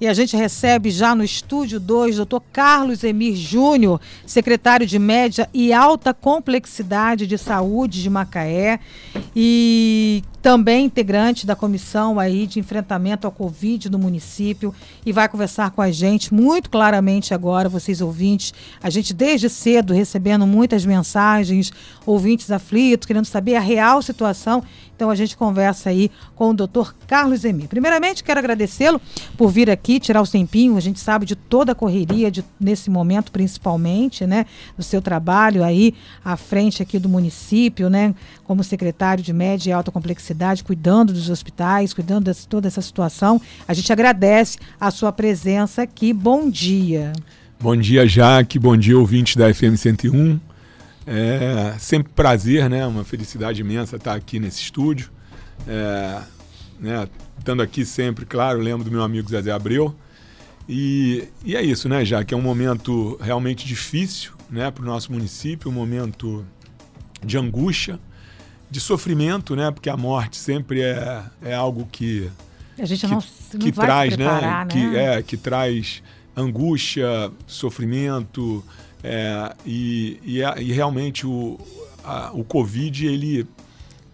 E a gente recebe já no estúdio 2 doutor Carlos Emir Júnior, secretário de Média e Alta Complexidade de Saúde de Macaé e também integrante da comissão aí de enfrentamento ao Covid no município e vai conversar com a gente muito claramente agora, vocês ouvintes. A gente desde cedo recebendo muitas mensagens, ouvintes aflitos, querendo saber a real situação então a gente conversa aí com o doutor Carlos Emir. Primeiramente, quero agradecê-lo por vir aqui, tirar o tempinho. A gente sabe de toda a correria de, nesse momento, principalmente, né? Do seu trabalho aí à frente aqui do município, né? Como secretário de média e alta complexidade, cuidando dos hospitais, cuidando de toda essa situação. A gente agradece a sua presença aqui. Bom dia. Bom dia, Jaque. Bom dia, ouvinte da FM 101. É sempre prazer, né? Uma felicidade imensa estar aqui nesse estúdio. É, né? Estando aqui sempre, claro, lembro do meu amigo Zezé Abreu. E, e é isso, né, já que é um momento realmente difícil né, para o nosso município, um momento de angústia, de sofrimento, né, porque a morte sempre é, é algo que a gente não, que, não que traz, né, né, que é que traz angústia, sofrimento, é, e, e, e, realmente o, a, o Covid ele,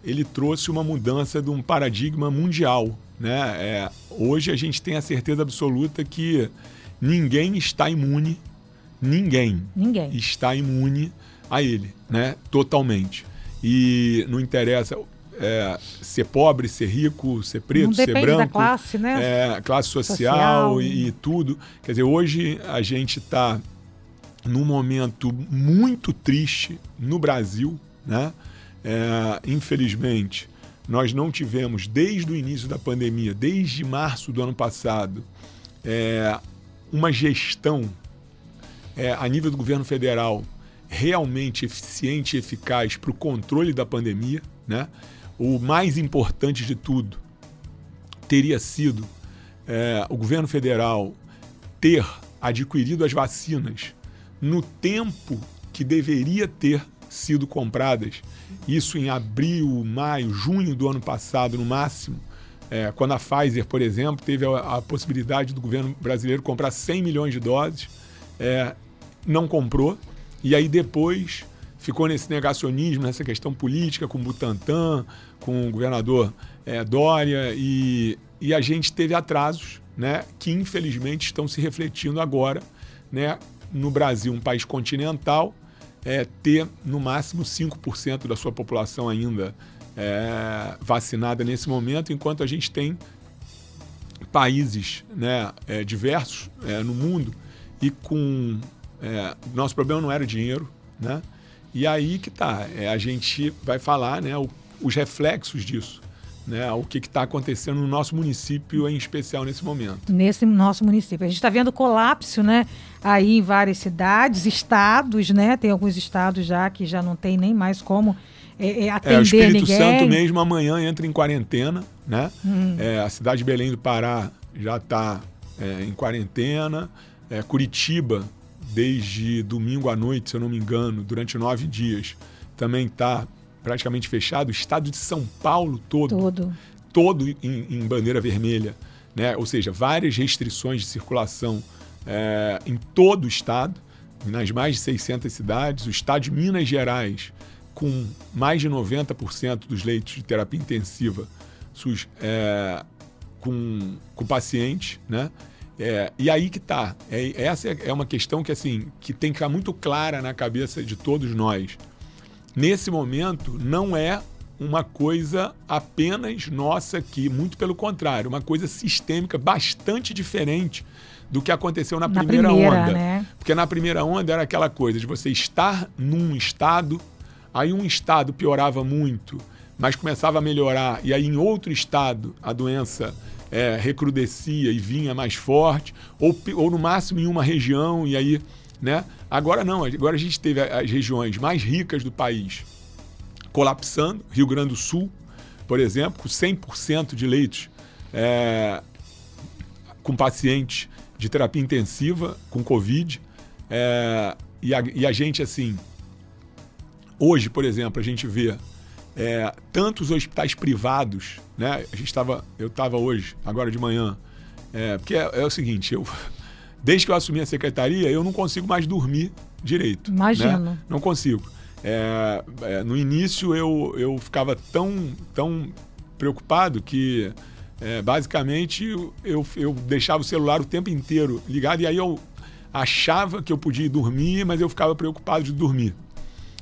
ele trouxe uma mudança de um paradigma mundial. Né? É, hoje a gente tem a certeza absoluta que ninguém está imune, ninguém, ninguém. está imune a ele, né? totalmente. E não interessa é, ser pobre, ser rico, ser preto, ser branco. Da classe, né? É, classe social, social. E, e, tudo. Quer dizer, hoje a gente está num momento muito triste no Brasil, né? É, infelizmente, nós não tivemos desde o início da pandemia, desde março do ano passado, é, uma gestão é, a nível do governo federal realmente eficiente e eficaz para o controle da pandemia. Né? O mais importante de tudo teria sido é, o governo federal ter adquirido as vacinas no tempo que deveria ter sido compradas. Isso em abril, maio, junho do ano passado, no máximo. É, quando a Pfizer, por exemplo, teve a, a, possibilidade do governo brasileiro comprar 100 milhões de doses, é, não comprou. E aí depois ficou nesse negacionismo, nessa questão política com o Butantan, com o governador é, Dória, e, e a gente teve atrasos né, que infelizmente estão se refletindo agora né, no Brasil, um país continental, é, ter no máximo 5% da sua população ainda é, vacinada nesse momento, enquanto a gente tem países né, é, diversos é, no mundo e com. É, nosso problema não era dinheiro, né? E aí que tá, é, a gente vai falar né, o, os reflexos disso né, o que está acontecendo no nosso município, em especial nesse momento. Nesse nosso município. A gente está vendo colapso né, aí em várias cidades, estados, né? Tem alguns estados já que já não tem nem mais como é, é, atender é, o Espírito ninguém. Santo mesmo amanhã entra em quarentena, né? Hum. É, a cidade de Belém do Pará já está é, em quarentena. É, Curitiba, desde domingo à noite, se eu não me engano, durante nove dias, também está praticamente fechado, o estado de São Paulo todo, todo, todo em, em bandeira vermelha, né? ou seja, várias restrições de circulação é, em todo o estado, nas mais de 600 cidades, o estado de Minas Gerais, com mais de 90% dos leitos de terapia intensiva sus, é, com, com pacientes, né? É, e aí que está. É, essa é uma questão que, assim, que tem que ficar muito clara na cabeça de todos nós nesse momento, não é uma coisa apenas nossa aqui, muito pelo contrário, uma coisa sistêmica bastante diferente do que aconteceu na, na primeira, primeira, onda. Né? Porque na primeira onda era aquela coisa de você estar num estado, aí um estado piorava muito, mas começava a melhorar, e aí em outro estado a doença é, recrudescia e vinha mais forte, ou, ou no máximo em uma região, e aí né? Agora não, agora a gente teve as regiões mais ricas do país colapsando, Rio Grande do Sul, por exemplo, com 100% de leitos é, com pacientes de terapia intensiva com Covid. É, e, a, e, a, gente, assim, hoje, por exemplo, a gente vê é, tantos hospitais privados, né? A gente estava, eu estava hoje, agora de manhã, porque é, é, o seguinte, eu, desde que eu assumi a secretaria, eu não consigo mais dormir direito. Né? Imagino. Né? Não consigo. É, é, no início eu, eu ficava tão, tão preocupado que é, basicamente eu, eu deixava o celular o tempo inteiro ligado e aí eu achava que eu podia dormir, mas eu ficava preocupado de dormir.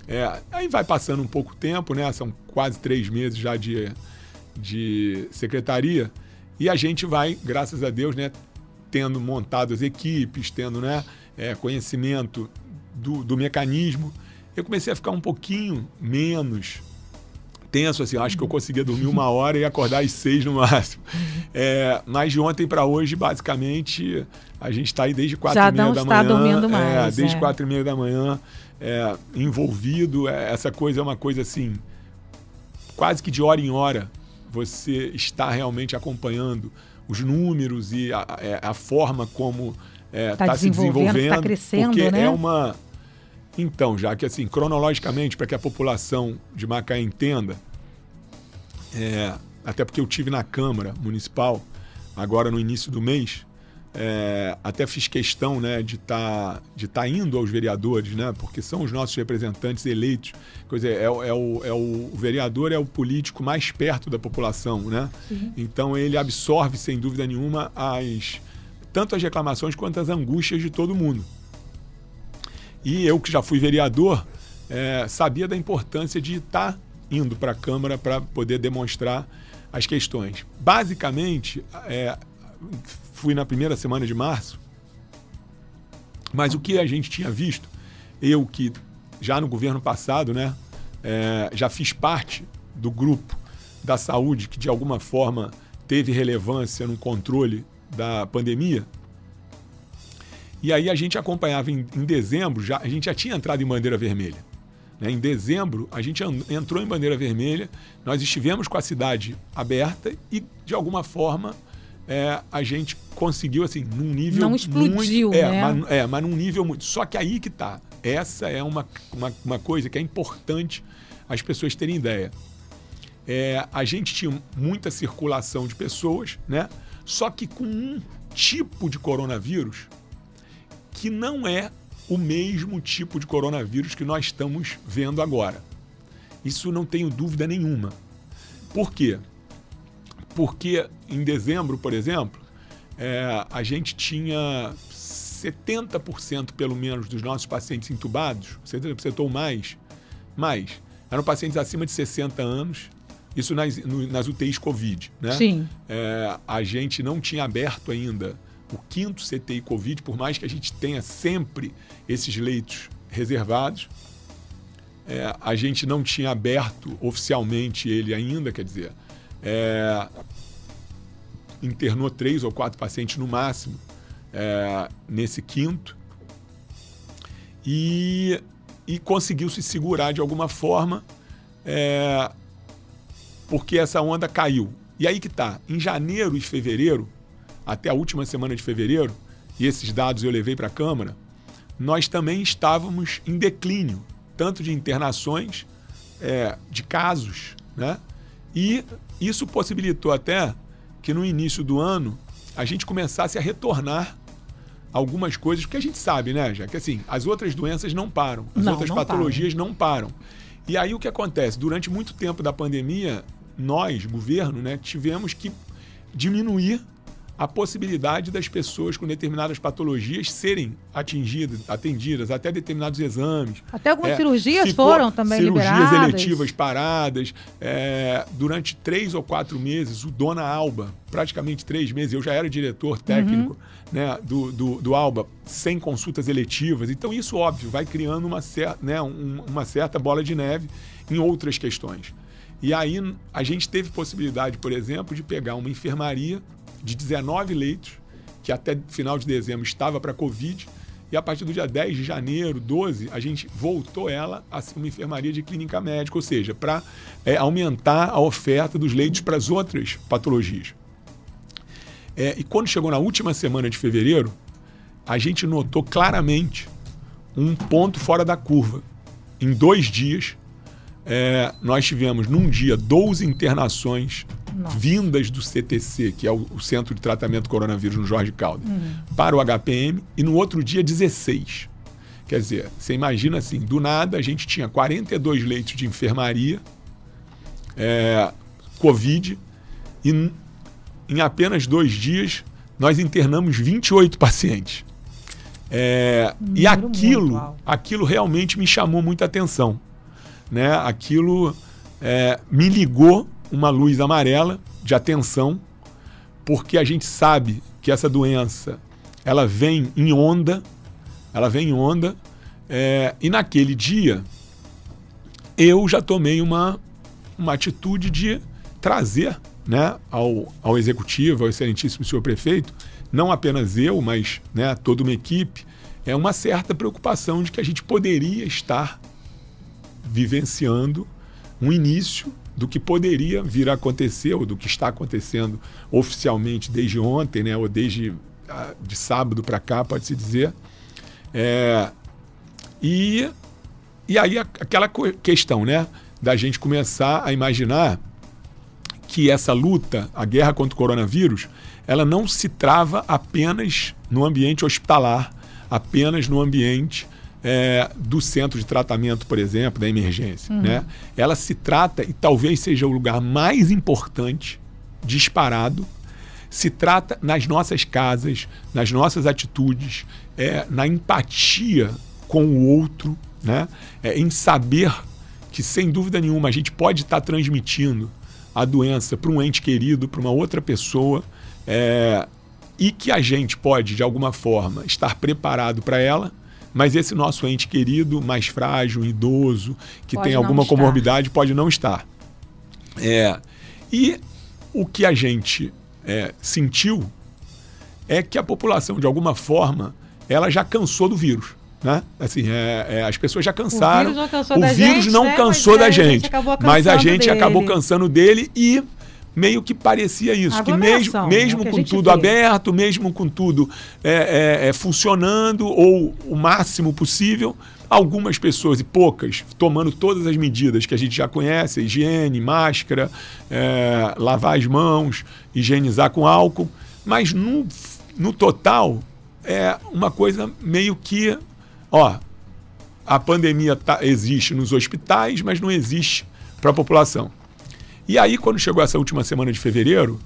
É, aí vai passando um pouco tempo, né? São quase três meses já de, de secretaria e a gente vai, graças a Deus, né? Tendo montado as equipes, tendo né, é, conhecimento do, do mecanismo eu comecei a ficar um pouquinho menos tenso, assim. Acho que eu conseguia dormir uma hora e acordar às seis no máximo. É, mas de ontem para hoje, basicamente, a gente está aí desde quatro Já e meia da manhã. dormindo mais. É, desde é. quatro e meia da manhã, é, envolvido. É, essa coisa é uma coisa assim, quase que de hora em hora, você está realmente acompanhando os números e a, é, a forma como está é, tá se desenvolvendo. Está crescendo, porque né? é uma então, já que assim, cronologicamente, para que a população de Macaé entenda, é, até porque eu tive na Câmara Municipal, agora no início do mês, é, até fiz questão né, de estar tá, de tá indo aos vereadores, né, porque são os nossos representantes eleitos. Quer dizer, é, é, o, é o, o, vereador é o político mais perto da população. Né? Então ele absorve, sem dúvida nenhuma, as, tanto as reclamações quanto as angústias de todo mundo. E eu, que já fui vereador, é, sabia da importância de estar indo para a Câmara para poder demonstrar as questões. Basicamente, é, fui na primeira semana de março, mas o que a gente tinha visto, eu que já no governo passado, né, é, já fiz parte do grupo da saúde que de alguma forma teve relevância no controle da pandemia, e aí a gente acompanhava em, em dezembro, já, a gente já tinha entrado em bandeira vermelha. Né? Em dezembro, a gente entrou em bandeira vermelha, nós estivemos com a cidade aberta e, de alguma forma, é, a gente conseguiu, assim, num nível. Não explodiu, muito, é, né? Mas, é, mas num nível muito. Só que aí que tá. Essa é uma, uma, uma coisa que é importante as pessoas terem ideia. É, a gente tinha muita circulação de pessoas, né? Só que com um tipo de coronavírus que não é o mesmo tipo de coronavírus que nós estamos vendo agora. Isso não tenho dúvida nenhuma. Por quê? Porque em dezembro, por exemplo, é, a gente tinha 70% pelo menos dos nossos pacientes intubados, 70% ou mais, mais, eram pacientes acima de 60 anos, isso nas, no, nas UTIs Covid. Né? Sim. É, a gente não tinha aberto ainda o quinto CTI Covid, por mais que a gente tenha sempre esses leitos reservados, é, a gente não tinha aberto oficialmente ele ainda, quer dizer, é, internou três ou quatro pacientes no máximo é, nesse quinto e, e conseguiu se segurar de alguma forma é, porque essa onda caiu. E aí que tá, em janeiro e fevereiro, até a última semana de fevereiro, e esses dados eu levei para a Câmara, nós também estávamos em declínio, tanto de internações, é, de casos, né? E isso possibilitou até que no início do ano a gente começasse a retornar algumas coisas, porque a gente sabe, né, já que assim, as outras doenças não param, as não, outras não patologias param. não param. E aí o que acontece? Durante muito tempo da pandemia, nós, governo, né, tivemos que diminuir a possibilidade das pessoas com determinadas patologias serem atingidas, atendidas, até determinados exames. Até algumas é, cirurgias foram também cirurgias liberadas. Cirurgias eletivas paradas. É, durante três ou quatro meses, o Dona Alba, praticamente três meses, eu já era diretor técnico uhum. né, do, do, do, Alba, sem consultas eletivas. Então, isso, óbvio, vai criando uma, cer né, um, uma certa bola de neve em outras questões. E aí, a gente teve possibilidade, por exemplo, de pegar uma enfermaria de 19 leitos, que até final de dezembro estava para Covid, e a partir do dia 10 de janeiro, 12, a gente voltou ela a uma enfermaria de clínica médica, ou seja, para é, aumentar a oferta dos leitos para as outras patologias. É, e quando chegou na última semana de fevereiro, a gente notou claramente um ponto fora da curva. Em dois dias, é, nós tivemos num dia 12 internações Nossa. vindas do CTC, que é o, o, Centro de Tratamento Coronavírus no Jorge Caldas, uhum. para o HPM, e no outro dia 16. Quer dizer, você imagina assim, do nada a gente tinha 42 leitos de enfermaria, é, Covid, e em apenas dois dias nós internamos 28 pacientes. É, e aquilo, aquilo realmente me chamou muita atenção. Né? Aquilo é, me ligou uma luz amarela de atenção, porque a gente sabe que essa doença ela vem em onda, ela vem em onda, é, e naquele dia eu já tomei uma, uma atitude de trazer né, ao, ao executivo, ao excelentíssimo senhor prefeito, não apenas eu, mas né, toda uma equipe, é uma certa preocupação de que a gente poderia estar vivenciando um início do que poderia vir a acontecer, ou do que está acontecendo oficialmente desde ontem, né, ou desde ah, de sábado para cá, pode-se dizer. É, e, e aí aquela questão né, da gente começar a imaginar que essa luta, a guerra contra o coronavírus, ela não se trava apenas no ambiente hospitalar, apenas no ambiente é, do centro de tratamento, por exemplo, da emergência. Uhum. Né? Ela se trata, e talvez seja o lugar mais importante, disparado, se trata nas nossas casas, nas nossas atitudes, é, na empatia com o outro, né? É, em saber que, sem dúvida nenhuma, a gente pode estar transmitindo a doença para um ente querido, para uma outra pessoa, é, e que a gente pode, de alguma forma, estar preparado para ela, mas esse nosso ente querido, mais frágil, idoso, que pode tem alguma comorbidade, pode não estar. É, e o que a gente é, sentiu é que a população, de alguma forma, ela já cansou do vírus. Né? Assim, é, é, as pessoas já cansaram. O vírus, cansou o vírus gente, não né? cansou da gente, mas a gente acabou cansando dele e meio que parecia isso, que mesmo, mesmo é que com tudo vê. aberto, mesmo com tudo é, é, é, funcionando ou o máximo possível, algumas pessoas e poucas tomando todas as medidas que a gente já conhece, higiene, máscara, é, lavar as mãos, higienizar com álcool, mas no, no total é uma coisa meio que ó, a pandemia tá, existe nos hospitais, mas não existe para a população. E aí, quando chegou essa última semana de fevereiro,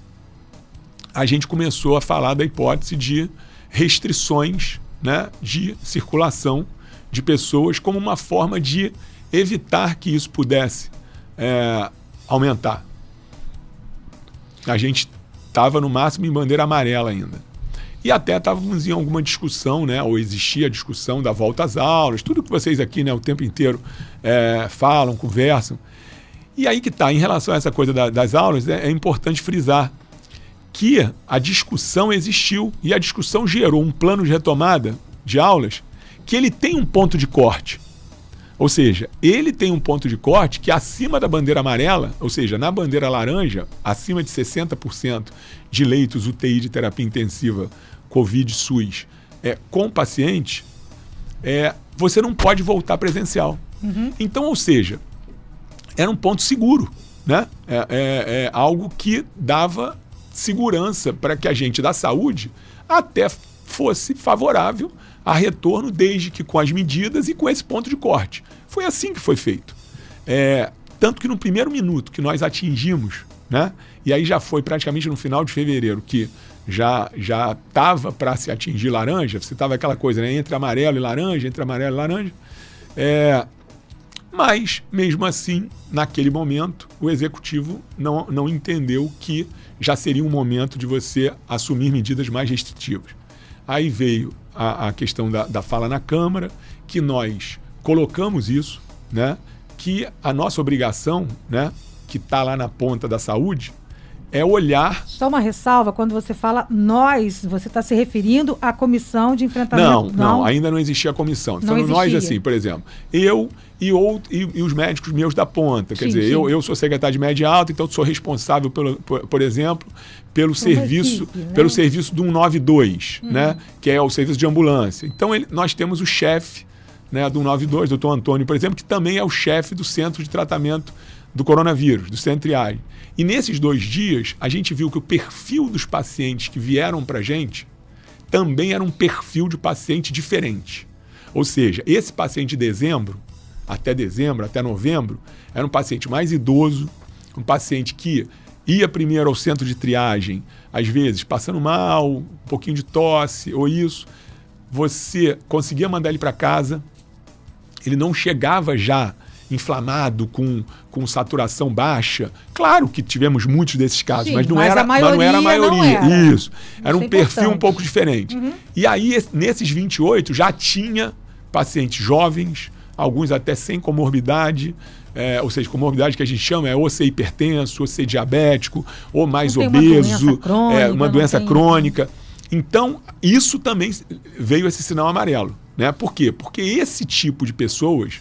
a gente começou a falar da hipótese de restrições né, de circulação de pessoas como uma forma de evitar que isso pudesse é, aumentar. A gente estava no máximo em bandeira amarela ainda. E até estávamos em alguma discussão, né? ou existia a discussão da volta às aulas, tudo que vocês aqui né, o tempo inteiro é, falam, conversam. E aí que está, em relação a essa coisa da, das aulas, é, é importante frisar que a discussão existiu e a discussão gerou um plano de retomada de aulas que ele tem um ponto de corte. Ou seja, ele tem um ponto de corte que acima da bandeira amarela, ou seja, na bandeira laranja, acima de 60% de leitos UTI de terapia intensiva Covid SUS é, com paciente, é, você não pode voltar presencial. Uhum. Então, ou seja, era um ponto seguro, né? É, é, é algo que dava segurança para que a gente da saúde até fosse favorável a retorno, desde que com as medidas e com esse ponto de corte. Foi assim que foi feito. É, tanto que no primeiro minuto que nós atingimos, né, e aí já foi praticamente no final de fevereiro que já já estava para se atingir laranja, você estava aquela coisa né, entre amarelo e laranja, entre amarelo e laranja. É, mas, mesmo assim, naquele momento, o executivo não, não entendeu que já seria um momento de você assumir medidas mais restritivas. Aí veio a, a questão da, da fala na Câmara, que nós colocamos isso, né? que a nossa obrigação, né? que está lá na ponta da saúde, é olhar. Só uma ressalva, quando você fala nós, você está se referindo à comissão de enfrentamento? Não, não, não ainda não existia a comissão. Não falando nós assim, por exemplo, eu e, ou, e, e, os médicos meus da ponta. Quer sim, dizer, sim. Eu, eu sou secretário de média alta, então sou responsável, pelo, por, por exemplo, pelo serviço equipe, né? pelo serviço do 192, hum. né? que é o serviço de ambulância. Então ele, nós temos o chefe né, do 92, doutor Antônio, por exemplo, que também é o chefe do centro de tratamento do coronavírus, do centro triagem. E nesses dois dias, a gente viu que o perfil dos pacientes que vieram para a gente também era um perfil de paciente diferente. Ou seja, esse paciente de dezembro, até dezembro, até novembro, era um paciente mais idoso, um paciente que ia primeiro ao centro de triagem, às vezes passando mal, um pouquinho de tosse ou isso. Você conseguia mandar ele para casa, ele não chegava já inflamado, com, com saturação baixa. Claro que tivemos muitos desses casos, Sim, mas, não mas, era, mas não era a maioria. Era. Isso. Era Isso um é perfil um pouco diferente. Uhum. E aí, nesses 28, já tinha pacientes jovens, alguns até sem comorbidade, é, ou seja, comorbidade que a gente chama é ou ser hipertenso, ou ser diabético, ou mais obeso, uma doença crônica. É, uma doença crônica. Então, isso também veio esse sinal amarelo. Né? Por quê? Porque esse tipo de pessoas,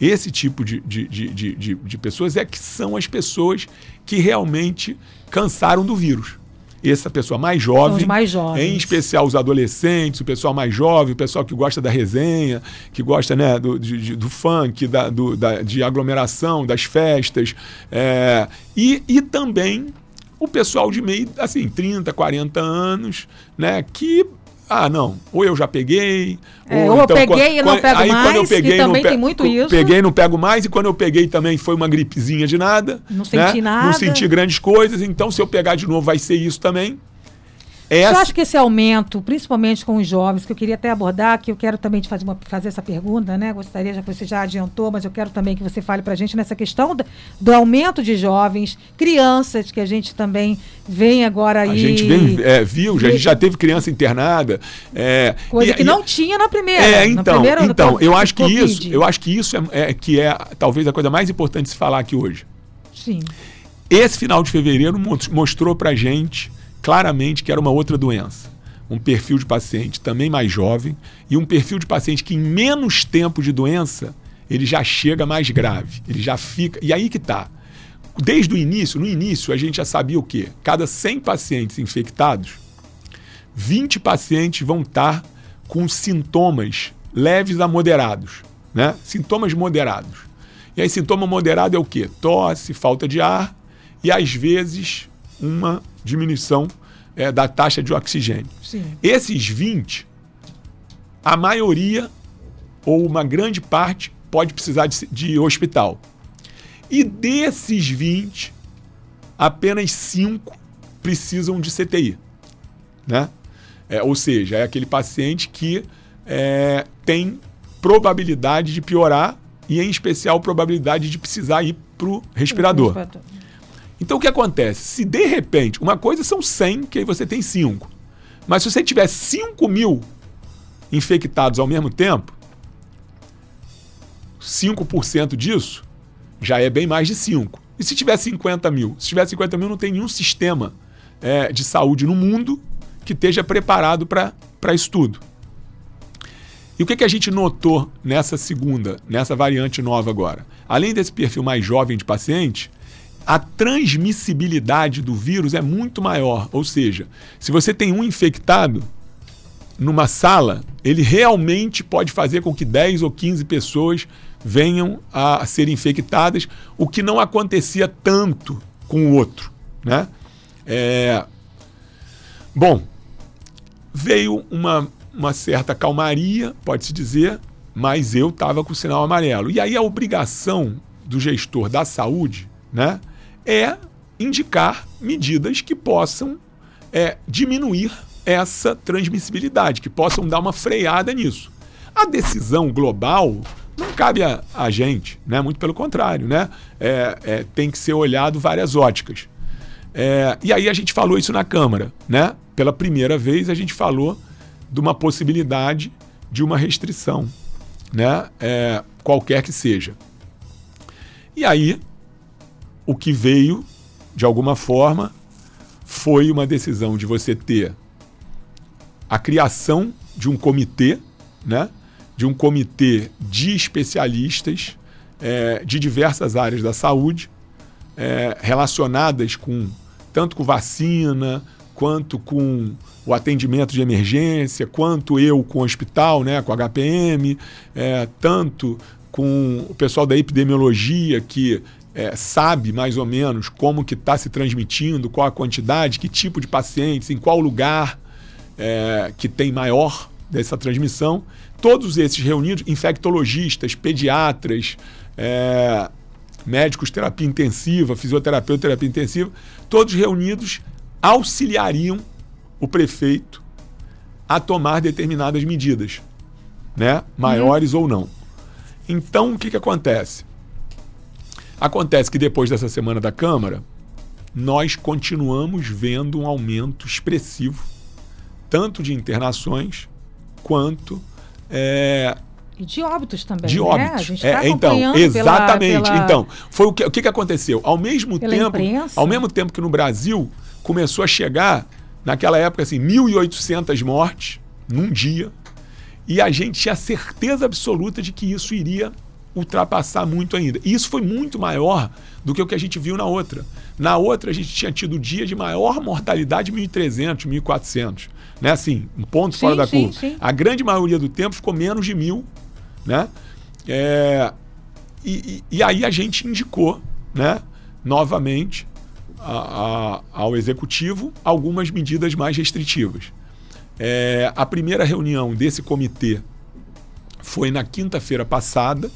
esse tipo de, de, de, de, de pessoas é que são as pessoas que realmente cansaram do vírus essa pessoa mais jovem, mais em especial os adolescentes, o pessoal mais jovem, o pessoal que gosta da resenha, que gosta né, do, de, do funk, da, do, da, de aglomeração, das festas, é, e, e também o pessoal de meio, assim, 30, 40 anos, né, que ah, não, ou eu já peguei. É, ou, ou então, eu peguei quando, e não pego aí, mais, quando eu peguei, também pe tem muito isso. Peguei e não pego mais, e quando eu peguei também foi uma gripezinha de nada. Não né? senti nada. Não senti grandes coisas, então se eu pegar de novo vai ser isso também. Essa... Eu acho que esse aumento, principalmente com os jovens, que eu queria até abordar, que eu quero também te fazer, uma, fazer essa pergunta, né? Gostaria, já que você já adiantou, mas eu quero também que você fale para a gente nessa questão do, do, aumento de jovens, crianças, que a gente também vem agora aí. A gente vem, é, viu, a gente já teve criança internada. É, Coisa e, que e, não tinha na primeira. É, então, primeira, então eu acho que isso, eu acho que isso é, é, que é talvez a coisa mais importante de se falar aqui hoje. Sim. Esse final de fevereiro mostrou para gente claramente que era uma outra doença. Um perfil de paciente também mais jovem e um perfil de paciente que em menos tempo de doença ele já chega mais grave, ele já fica. E aí que está. Desde o início, no início, a gente já sabia o quê? Cada 100 pacientes infectados, 20 pacientes vão estar com sintomas leves a moderados, né? Sintomas moderados. E aí, sintoma moderado é o quê? Tosse, falta de ar e às vezes uma diminuição é, da taxa de oxigênio. Sim. Esses 20, a maioria ou uma grande parte pode precisar de, de hospital. E desses 20, apenas 5 precisam de CTI. Né? É, ou seja, é aquele paciente que é, tem probabilidade de piorar e, em especial, probabilidade de precisar ir para o respirador. Então o que acontece? Se de repente, uma coisa são 100, que aí você tem 5. Mas se você tiver 5 mil infectados ao mesmo tempo, 5% disso já é bem mais de 5. E se tiver 50 mil? Se tiver 50 mil, não tem nenhum sistema é, de saúde no mundo que esteja preparado para isso tudo. E o que, que a gente notou nessa segunda, nessa variante nova agora? Além desse perfil mais jovem de paciente, a transmissibilidade do vírus é muito maior. Ou seja, se você tem um infectado numa sala, ele realmente pode fazer com que 10 ou 15 pessoas venham a ser infectadas, o que não acontecia tanto com o outro. Né? É... Bom, veio uma, uma certa calmaria, pode-se dizer, mas eu estava com o sinal amarelo. E aí a obrigação do gestor da saúde né, é indicar medidas que possam é, diminuir essa transmissibilidade, que possam dar uma freada nisso. A decisão global não cabe a, a gente, né? muito pelo contrário, né? É, é, tem que ser olhado várias óticas. É, e aí a gente falou isso na Câmara. Né? Pela primeira vez a gente falou de uma possibilidade de uma restrição, né? É, qualquer que seja. E aí o que veio, de alguma forma, foi uma decisão de você ter a criação de um comitê, né? de um comitê de especialistas é, de diversas áreas da saúde, é, relacionadas com tanto com vacina, quanto com o atendimento de emergência, quanto eu com o hospital, né, com a HPM, é, tanto com o pessoal da epidemiologia que é, sabe mais ou menos como que está se transmitindo, qual a quantidade, que tipo de pacientes, em qual lugar é, que tem maior dessa transmissão. Todos esses reunidos, infectologistas, pediatras, é, médicos terapia intensiva, fisioterapeuta terapia intensiva, todos reunidos auxiliariam o prefeito a tomar determinadas medidas, né? maiores ou não. Então, o que, que acontece? Acontece que depois dessa semana da Câmara, nós continuamos vendo um aumento expressivo, tanto de internações quanto. É, e de óbitos também. De né? óbitos. A gente tá é, então, exatamente. Pela, pela... Então, foi o que, o que aconteceu? Ao mesmo pela tempo, imprensa. ao mesmo tempo que no Brasil começou a chegar, naquela época, assim, 1.800 mortes num dia, e a gente tinha certeza absoluta de que isso iria ultrapassar muito ainda. E isso foi muito maior do que o que a gente viu na outra. Na outra, a gente tinha tido o dia de maior mortalidade 1.300, 1.400. Né? Assim, um ponto sim, fora da sim, curva. Sim. A grande maioria do tempo ficou menos de mil. Né? É, e, e, e, aí a gente indicou né, novamente a, a, ao executivo algumas medidas mais restritivas. É, a primeira reunião desse comitê foi na quinta-feira passada,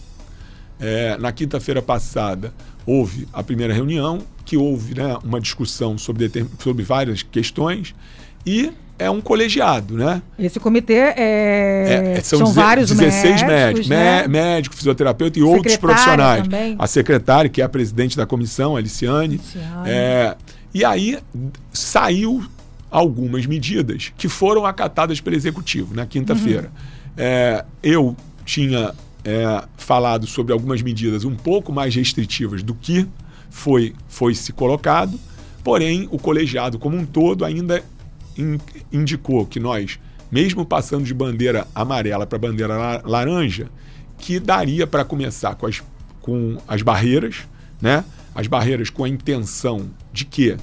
é, na quinta-feira passada houve a primeira reunião, que houve né, uma discussão sobre, sobre várias questões e é um colegiado, né? Esse comitê é... é são, são vários 16 médicos, né? médico, fisioterapeuta e outros profissionais. Também. A secretária, que é a presidente da comissão, a Aliciane. Aliciane. É, e aí saiu algumas medidas que foram acatadas pelo executivo na quinta-feira. Uhum. É, eu tinha é, falado sobre algumas medidas um pouco mais restritivas do que foi, foi se colocado, porém o colegiado como um todo ainda in, indicou que nós, mesmo passando de bandeira amarela para bandeira laranja, que daria para começar com as, com as barreiras, né? As barreiras com a intenção de que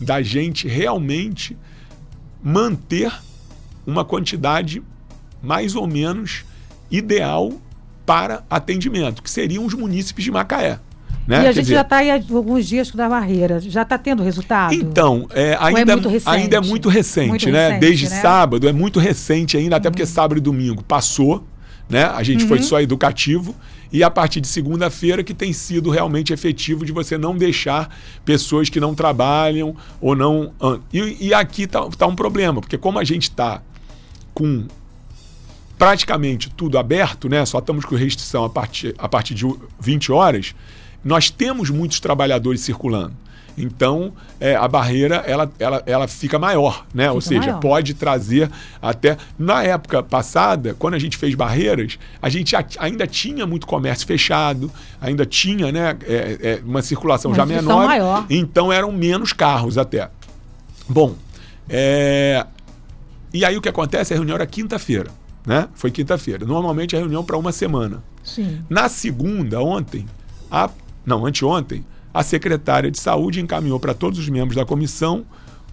da gente realmente manter uma quantidade mais ou menos ideal para atendimento, que seriam os munícipes de Macaé. Né? E a Quer gente dizer, já está aí há alguns dias da barreira. Já está tendo resultado? Então, é, é ainda, é muito ainda é muito recente, muito né? Recente, Desde né? sábado, é muito recente ainda, até uhum. porque sábado e domingo passou, né? A gente uhum. foi só educativo. E a partir de segunda-feira que tem sido realmente efetivo de você não deixar pessoas que não trabalham ou não. E, e aqui está tá um problema, porque como a gente está com praticamente tudo aberto, né? Só estamos com restrição a partir, a partir de 20 horas. Nós temos muitos trabalhadores circulando. Então, é, a barreira ela, ela, ela fica maior, né? Fica Ou seja, maior. pode trazer até. Na época passada, quando a gente fez barreiras, a gente ainda tinha muito comércio fechado, ainda tinha né, é, é, uma circulação uma já menor. Maior. Então eram menos carros até. Bom, é, e aí o que acontece? A reunião era quinta-feira né? Foi quinta-feira. Normalmente a reunião para uma semana. Sim. Na segunda, ontem, a, não, anteontem, a secretária de saúde encaminhou para todos os membros da comissão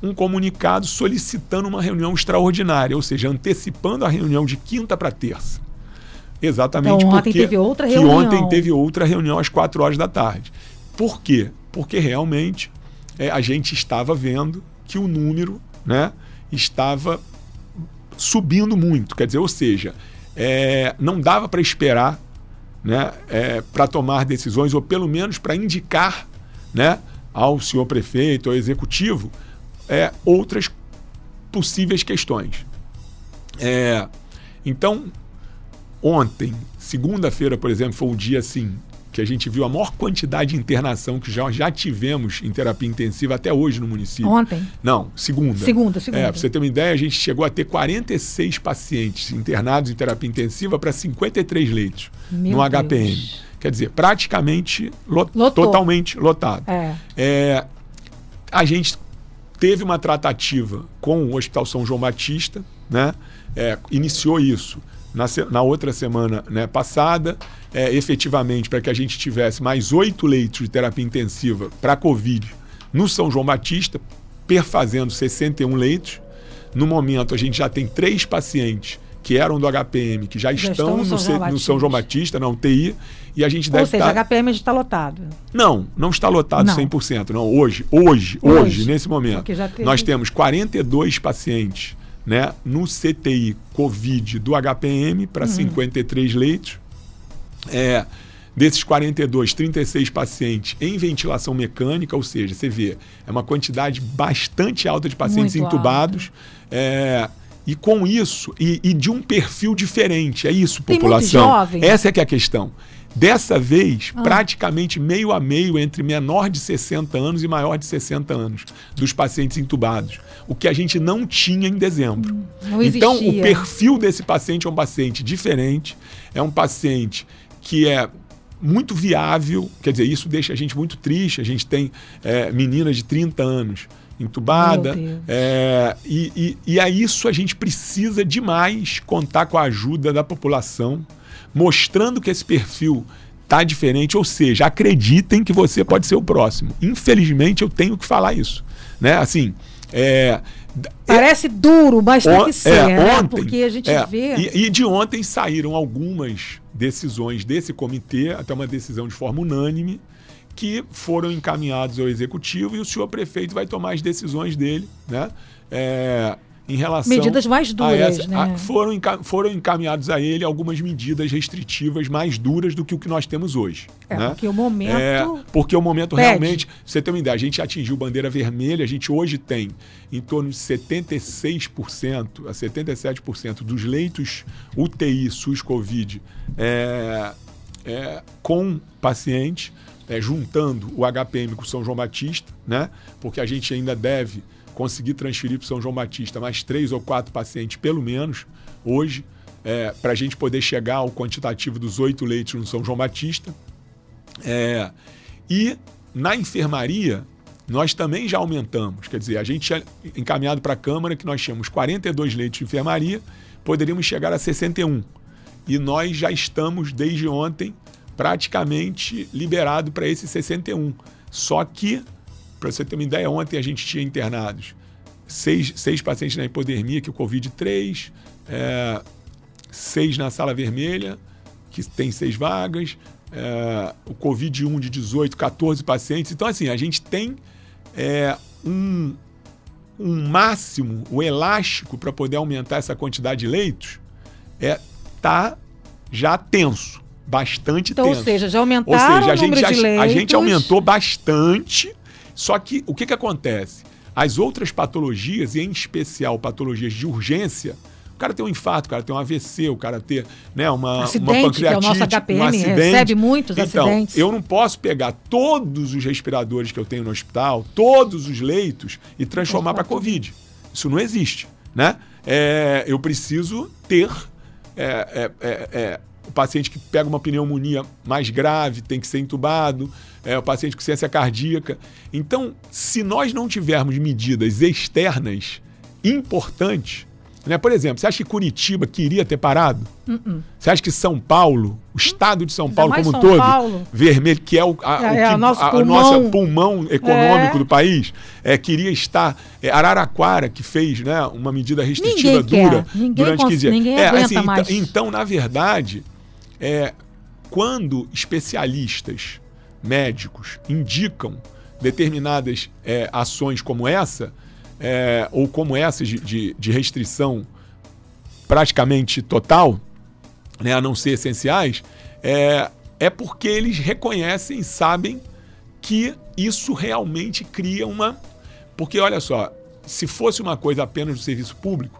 um comunicado solicitando uma reunião extraordinária, ou seja, antecipando a reunião de quinta para terça. Exatamente então, ontem teve outra reunião. ontem teve outra reunião às quatro horas da tarde. Por quê? Porque realmente é, a gente estava vendo que o número né, estava subindo muito. Quer dizer, ou seja, é, não dava para esperar né, é, para tomar decisões, ou pelo menos para indicar né, ao senhor prefeito, ao executivo, é, outras possíveis questões. É, então, ontem, segunda-feira, por exemplo, foi um dia assim que a gente viu a maior quantidade de internação que já, já tivemos em terapia intensiva até hoje no município. Ontem? Não, segunda. Segunda, segunda. É, para você ter uma ideia, a gente chegou a ter 46 pacientes internados em terapia intensiva para 53 leitos Meu no Deus. HPM. Quer dizer, praticamente lot, totalmente lotado. É. É, a gente teve uma tratativa com o Hospital São João Batista, né? É, iniciou isso na, na outra semana né, passada, é, efetivamente, para que a gente tivesse mais oito leitos de terapia intensiva para Covid no São João Batista, perfazendo 61 leitos. No momento, a gente já tem três pacientes que eram do HPM, que já, já estão, estão no, São no, São João Batista, na UTI, e a gente Ou deve seja, tá... HPM está lotado. Não, não está lotado não. 100%. Não, hoje, hoje, hoje, hoje nesse momento, teve... nós temos 42 pacientes né, no CTI Covid do HPM para uhum. 53 leitos. É, desses 42, 36 pacientes em ventilação mecânica, ou seja, você vê, é uma quantidade bastante alta de pacientes Muito entubados. É, e com isso, e, e, de um perfil diferente. É isso, população. Essa é que é a questão. Dessa vez, ah. praticamente meio a meio entre menor de 60 anos e maior de 60 anos dos pacientes entubados. O que a gente não tinha em dezembro. Hum, então, o perfil desse paciente é um paciente diferente, é um paciente que é muito viável, quer dizer, isso deixa a gente muito triste. A gente tem é, meninas de 30 anos entubada. É, e, e, e a isso a gente precisa demais contar com a ajuda da população, mostrando que esse perfil está diferente, ou seja, acreditem que você pode ser o próximo. Infelizmente, eu tenho que falar isso. Né? Assim, é, Parece duro, mas tem que ser, é, né? ontem, porque a gente é, vê. E, e, de ontem saíram algumas decisões desse comitê, até uma decisão de forma unânime, que foram encaminhados ao executivo e o senhor prefeito vai tomar as decisões dele, né? É, em relação medidas mais duras, essa, né? A, foram, foram encaminhados a ele algumas medidas restritivas mais duras do que o que nós temos hoje. É, né? porque o momento. É, porque o momento pede. realmente, você tem uma ideia, a gente atingiu bandeira vermelha, a gente hoje tem em torno de 76% a 77% dos leitos UTI SUS-Covid é, é, com pacientes é, juntando o HPM com o São João Batista, né? Porque a gente ainda deve conseguir transferir para São João Batista mais três ou quatro pacientes, pelo menos, hoje, é, para a gente poder chegar ao quantitativo dos oito leitos no São João Batista. É, e na enfermaria, nós também já aumentamos. Quer dizer, a gente tinha encaminhado para a Câmara que nós tínhamos 42 leitos de enfermaria, poderíamos chegar a 61. E nós já estamos, desde ontem, praticamente liberado para esse 61. Só que, para você ter uma ideia, ontem a gente tinha internados seis, seis pacientes na hipodermia, que o Covid 3, é, seis na sala vermelha, que tem seis vagas, é, o Covid 1 de 18, 14 pacientes. Então, assim, a gente tem é, um, um máximo, o elástico para poder aumentar essa quantidade de leitos, é tá já tenso bastante então, tenso. Ou seja, já aumentaram ou seja, a gente, já. A gente aumentou bastante, só que o que, que acontece? As outras patologias, e em especial patologias de urgência, o cara tem um infarto, o cara tem um AVC, o cara tem né, uma, acidente, uma pancreatite, que é o nosso HPM, um acidente. recebe muitos então, acidentes. eu não posso pegar todos os respiradores que eu tenho no hospital, todos os leitos e transformar para COVID. Isso não existe, né? É, eu preciso ter é, é, é, é o paciente que pega uma pneumonia mais grave tem que ser entubado, é, o paciente com ciência cardíaca. Então, se nós não tivermos medidas externas importantes, né? Por exemplo, você acha que Curitiba queria ter parado? Uh -uh. Você acha que São Paulo, o estado de São Paulo como um todo, Paulo. vermelho, que é o, a, é, o que, nosso a, pulmão. nossa pulmão econômico é. do país, é, queria estar. É, Araraquara, que fez né, uma medida restritiva ninguém dura durante 15 dias. Ninguém é, assim, então, então, na verdade, é, quando especialistas médicos indicam determinadas é, ações como essa, é, ou como essa de, de, de, restrição praticamente total, né, a não ser essenciais, é, é porque eles reconhecem e sabem que isso realmente cria uma. Porque, olha só, se fosse uma coisa apenas do serviço público,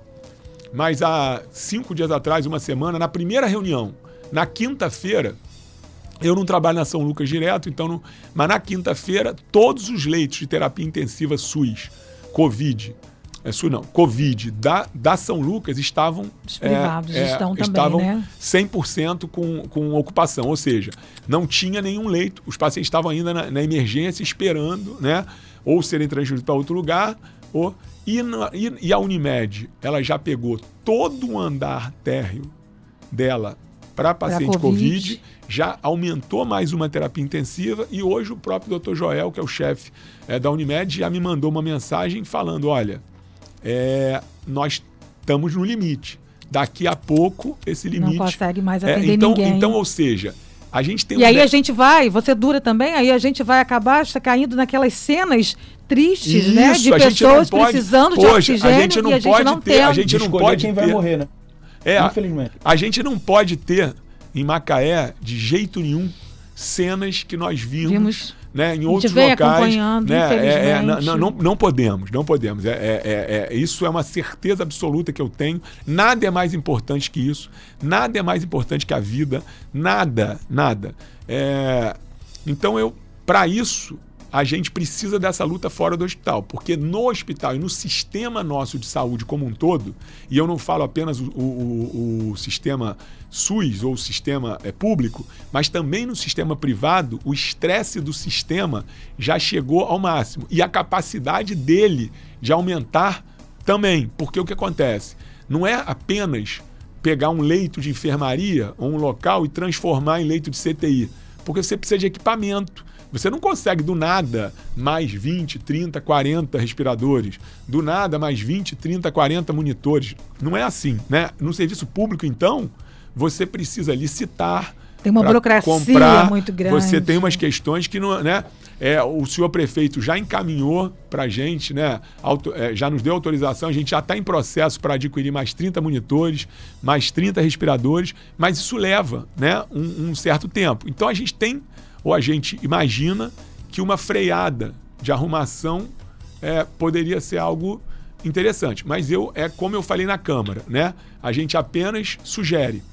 mas há cinco dias atrás, uma semana, na primeira reunião na quinta-feira, eu não trabalho na São Lucas direto, então não, mas na quinta-feira, todos os leitos de terapia intensiva SUS, Covid, é SUS não, Covid da, da São Lucas estavam. Os privados é, estão é, também, estavam né? 100% com, com ocupação, ou seja, não tinha nenhum leito, os pacientes estavam ainda na, na emergência esperando, né? Ou serem transferidos para outro lugar, ou. E, na, e, e a Unimed, ela já pegou todo o andar térreo dela para paciente COVID. COVID. já aumentou mais uma terapia intensiva e hoje o próprio Dr. Joel, que é o chefe é, da Unimed, já me mandou uma mensagem falando: olha, é, nós estamos no limite. Daqui a pouco esse limite. Não consegue mais é, atender então, ninguém. Então, ou seja, a gente tem E um aí a gente vai, você dura também, aí a gente vai acabar caindo naquelas cenas tristes, Isso, né? De pessoas pode, precisando poxa, de oxigênio a gente não e a gente pode não ter, tem. A gente não pode quem ter. vai morrer, né? É, Infelizmente. A gente não pode ter em Macaé, de jeito nenhum, cenas que nós vimos, vimos né, em outros locais. Né, é, é, não, não, não, podemos, não podemos. É, é, é, é, isso é uma certeza absoluta que eu tenho. Nada é mais importante que isso. Nada é mais importante que a vida. Nada, nada. É, então eu, para isso, a gente precisa dessa luta fora do hospital, porque no hospital e no sistema nosso de saúde como um todo, e eu não falo apenas o, o, o sistema SUS ou o sistema é, público, mas também no sistema privado, o estresse do sistema já chegou ao máximo e a capacidade dele de aumentar também, porque o que acontece? Não é apenas pegar um leito de enfermaria ou um local e transformar em leito de CTI, porque você precisa de equipamento você não consegue do nada mais 20, 30, 40 respiradores, do nada mais 20, 30, 40 monitores. Não é assim, né? No serviço público, então, você precisa licitar. Tem uma burocracia comprar, muito grande. Você tem umas questões que não, né? É, o senhor prefeito já encaminhou para a gente, né? Auto, é, já nos deu autorização, a gente já está em processo para adquirir mais 30 monitores, mais 30 respiradores, mas isso leva né, um, um certo tempo. Então a gente tem ou a gente imagina que uma freada de arrumação é, poderia ser algo interessante. Mas eu é como eu falei na Câmara, né? A gente apenas sugere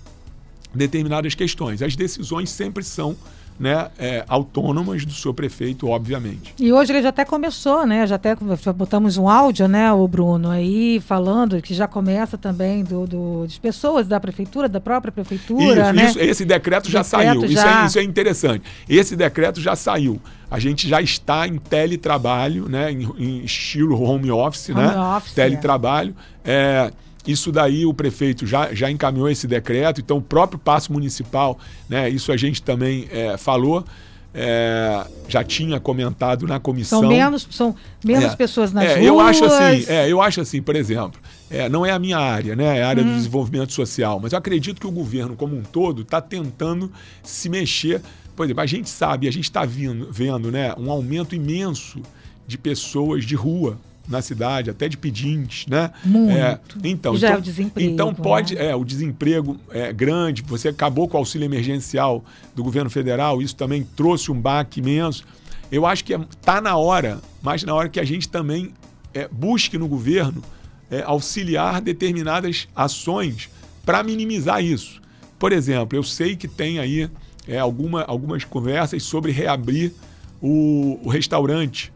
determinadas questões. As decisões sempre são né, é, autônomas do seu prefeito, obviamente. E hoje ele já até começou, né? Já até botamos um áudio, né, o Bruno, aí falando que já começa também do, do das pessoas da prefeitura, da própria prefeitura. Isso, né? isso esse decreto já decreto saiu. Já... Isso, é, isso é interessante. Esse decreto já saiu. A gente já está em teletrabalho, né? Em, em estilo home office, home né? Office, teletrabalho. É. é isso daí o prefeito já, já encaminhou esse decreto, então o próprio passo municipal, né, isso a gente também é, falou, é, já tinha comentado na comissão. São menos, são menos é, pessoas nas é, ruas. Eu acho assim, é, eu acho assim, por exemplo, é, não é a minha área, né, é a área hum. do desenvolvimento social, mas eu acredito que o governo como um todo está tentando se mexer. Por exemplo, a gente sabe, a gente está vendo né, um aumento imenso de pessoas de rua, na cidade, até de pedintes, né? Muito. É, então, Já então, é o desemprego. Então pode, né? é, o desemprego é grande, você acabou com o auxílio emergencial do governo federal, isso também trouxe um baque imenso. Eu acho que está é, na hora, mas na hora que a gente também é, busque no governo é, auxiliar determinadas ações para minimizar isso. Por exemplo, eu sei que tem aí é, alguma, algumas conversas sobre reabrir o, o restaurante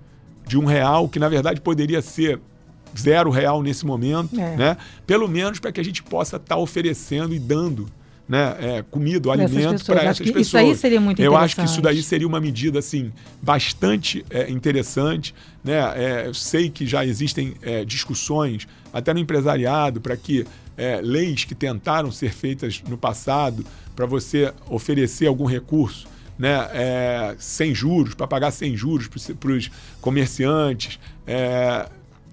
de um real, que na verdade poderia ser zero real nesse momento, é. né? Pelo menos para que a gente possa estar tá oferecendo e dando né, é, comida, alimento para essas pessoas. Isso aí seria muito Eu acho que isso daí seria uma medida assim bastante é, interessante. Né? É, eu sei que já existem é, discussões até no empresariado para que é, leis que tentaram ser feitas no passado para você oferecer algum recurso né, é, sem juros, para pagar sem juros para os comerciantes, é,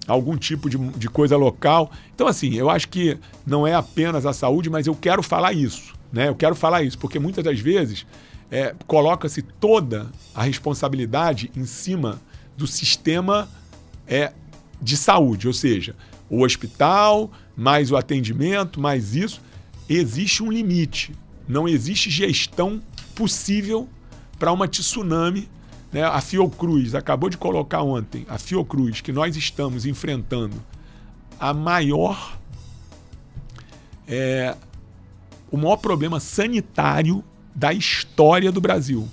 algum tipo de, de coisa local. Então, assim, eu acho que não é apenas a saúde, mas eu quero falar isso. Né? Eu quero falar isso, porque muitas das vezes é, coloca-se toda a responsabilidade em cima do sistema é, de saúde, ou seja, o hospital, mais o atendimento, mais isso. Existe um limite. Não existe gestão possível para uma tsunami. Né? A Fiocruz acabou de colocar ontem, a Fiocruz, que nós estamos enfrentando a maior. É, o maior problema sanitário da história do Brasil.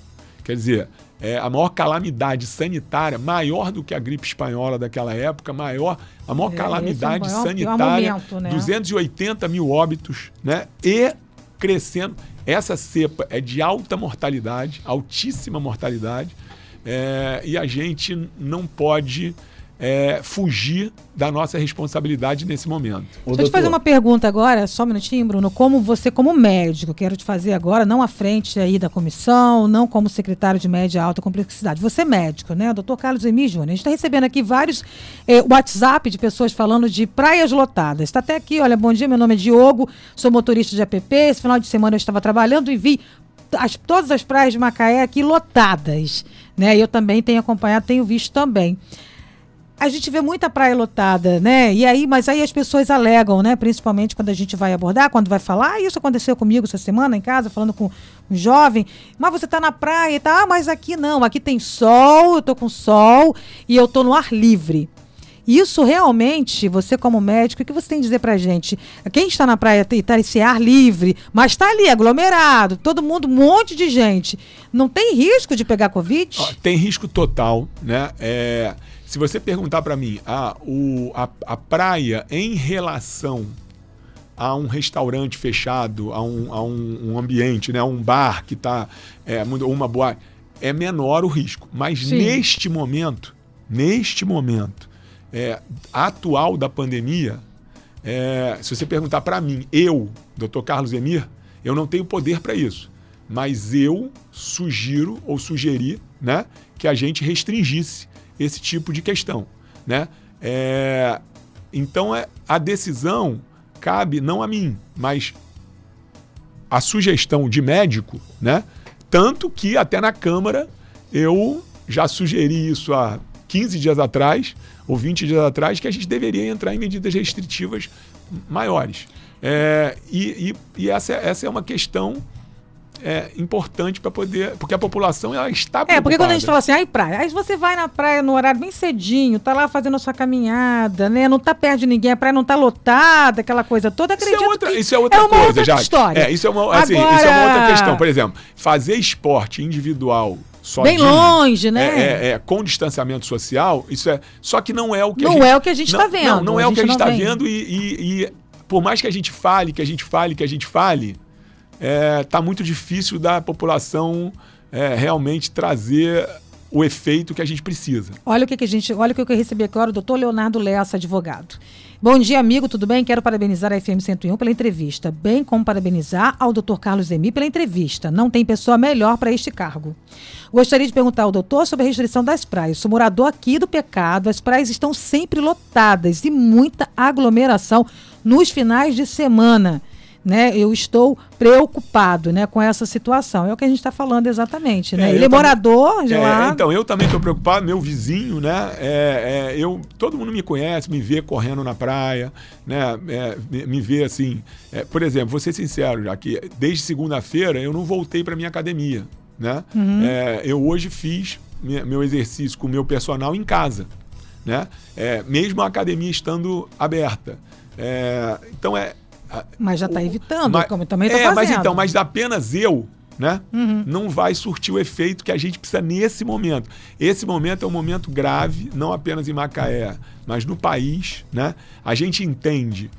Quer dizer, é a maior calamidade sanitária, maior do que a gripe espanhola daquela época, maior, a maior é, calamidade é maior, sanitária, momento, né? 280 mil óbitos, né? E crescendo. Essa cepa é de alta mortalidade, altíssima mortalidade, é, e a gente não pode é, fugir da nossa responsabilidade nesse momento. Ô, Deixa eu te fazer uma pergunta agora, só um minutinho, Bruno. Como você, como médico, quero te fazer agora, não à frente aí da comissão, não como secretário de média e alta complexidade. Você é médico, né? O doutor Carlos Emi Júnior. A gente está recebendo aqui vários eh, WhatsApp de pessoas falando de praias lotadas. Está até aqui, olha, bom dia, meu nome é Diogo, sou motorista de app. Esse final de semana eu estava trabalhando e vi as, todas as praias de Macaé aqui lotadas. Né? Eu também tenho acompanhado, tenho visto também a gente vê muita praia lotada, né? E aí, mas aí as pessoas alegam, né? Principalmente quando a gente vai abordar, quando vai falar, ah, isso aconteceu comigo essa semana em casa, falando com um jovem, mas você está na praia e tá, ah, mas aqui não, aqui tem sol, eu tô com sol e eu tô no ar livre. Isso realmente, você como médico, o que você tem a dizer pra gente? Quem está na praia e está esse ar livre, mas está ali aglomerado, todo mundo, um monte de gente, não tem risco de pegar Covid? tem risco total, né? É se você perguntar para mim, ah, o, a, a praia em relação a um restaurante fechado, a um, a um, um ambiente, né, a um bar que está, é, uma boa, é menor o risco. Mas Sim. neste momento, neste momento é, atual da pandemia, é, se você perguntar para mim, eu, Dr. Carlos Emir, eu não tenho poder para isso. Mas eu sugiro ou sugeri né, que a gente restringisse esse tipo de questão. Né? É, então, é, a decisão cabe não a mim, mas a sugestão de médico, né? Tanto que até na Câmara eu já sugeri isso há 15 dias atrás ou 20 dias atrás que a gente deveria entrar em medidas restritivas maiores. É, e, e, e essa, essa é uma questão é importante para poder. Porque a população ela está preocupada. É, porque quando a gente fala assim, ai, praia, aí você vai na praia no horário bem cedinho, tá lá fazendo a sua caminhada, né? Não tá perto de ninguém, a praia não tá lotada, aquela coisa toda. Acredito isso é outra, isso é outra é coisa, outra já. história. É, isso é uma, assim, Agora... isso é uma outra questão. Por exemplo, fazer esporte individual Sozinho, Bem longe, né? É, é, é, com distanciamento social, isso é. Só que não é o que não a gente. Não é o que a gente está vendo. Não, não é o que a gente está vendo e, e, e, por mais que a gente fale, que a gente fale, que a gente fale, está é, tá muito difícil da população é, realmente trazer o efeito que a gente precisa. Olha o que, que a gente, olha o que eu recebi agora, o doutor Leonardo Lessa, advogado. Bom dia, amigo, tudo bem? Quero parabenizar a FM 101 pela entrevista, bem como parabenizar ao doutor Carlos Emi pela entrevista. Não tem pessoa melhor para este cargo. Gostaria de perguntar ao doutor sobre a restrição das praias. Sou morador aqui do Pecado, as praias estão sempre lotadas e muita aglomeração nos finais de semana né, eu estou preocupado né, com essa situação. É o que a gente está falando exatamente. Né? É, Ele é morador de é, lá. Então, eu também estou preocupado, meu vizinho, né? É, é, eu, todo mundo me conhece, me vê correndo na praia, né? É, me vê assim. É, por exemplo, vou ser sincero, já que desde segunda-feira eu não voltei para minha academia. Né? Uhum. eu hoje fiz meu exercício com o meu personal em casa. Né? mesmo a academia estando aberta. então é mas já está evitando, mas, como também está é, fazendo. Mas então, mas apenas eu, né? Uhum. Não vai surtir o efeito que a gente precisa nesse momento. Esse momento é um momento grave, não apenas em Macaé, mas no país, né? A gente entende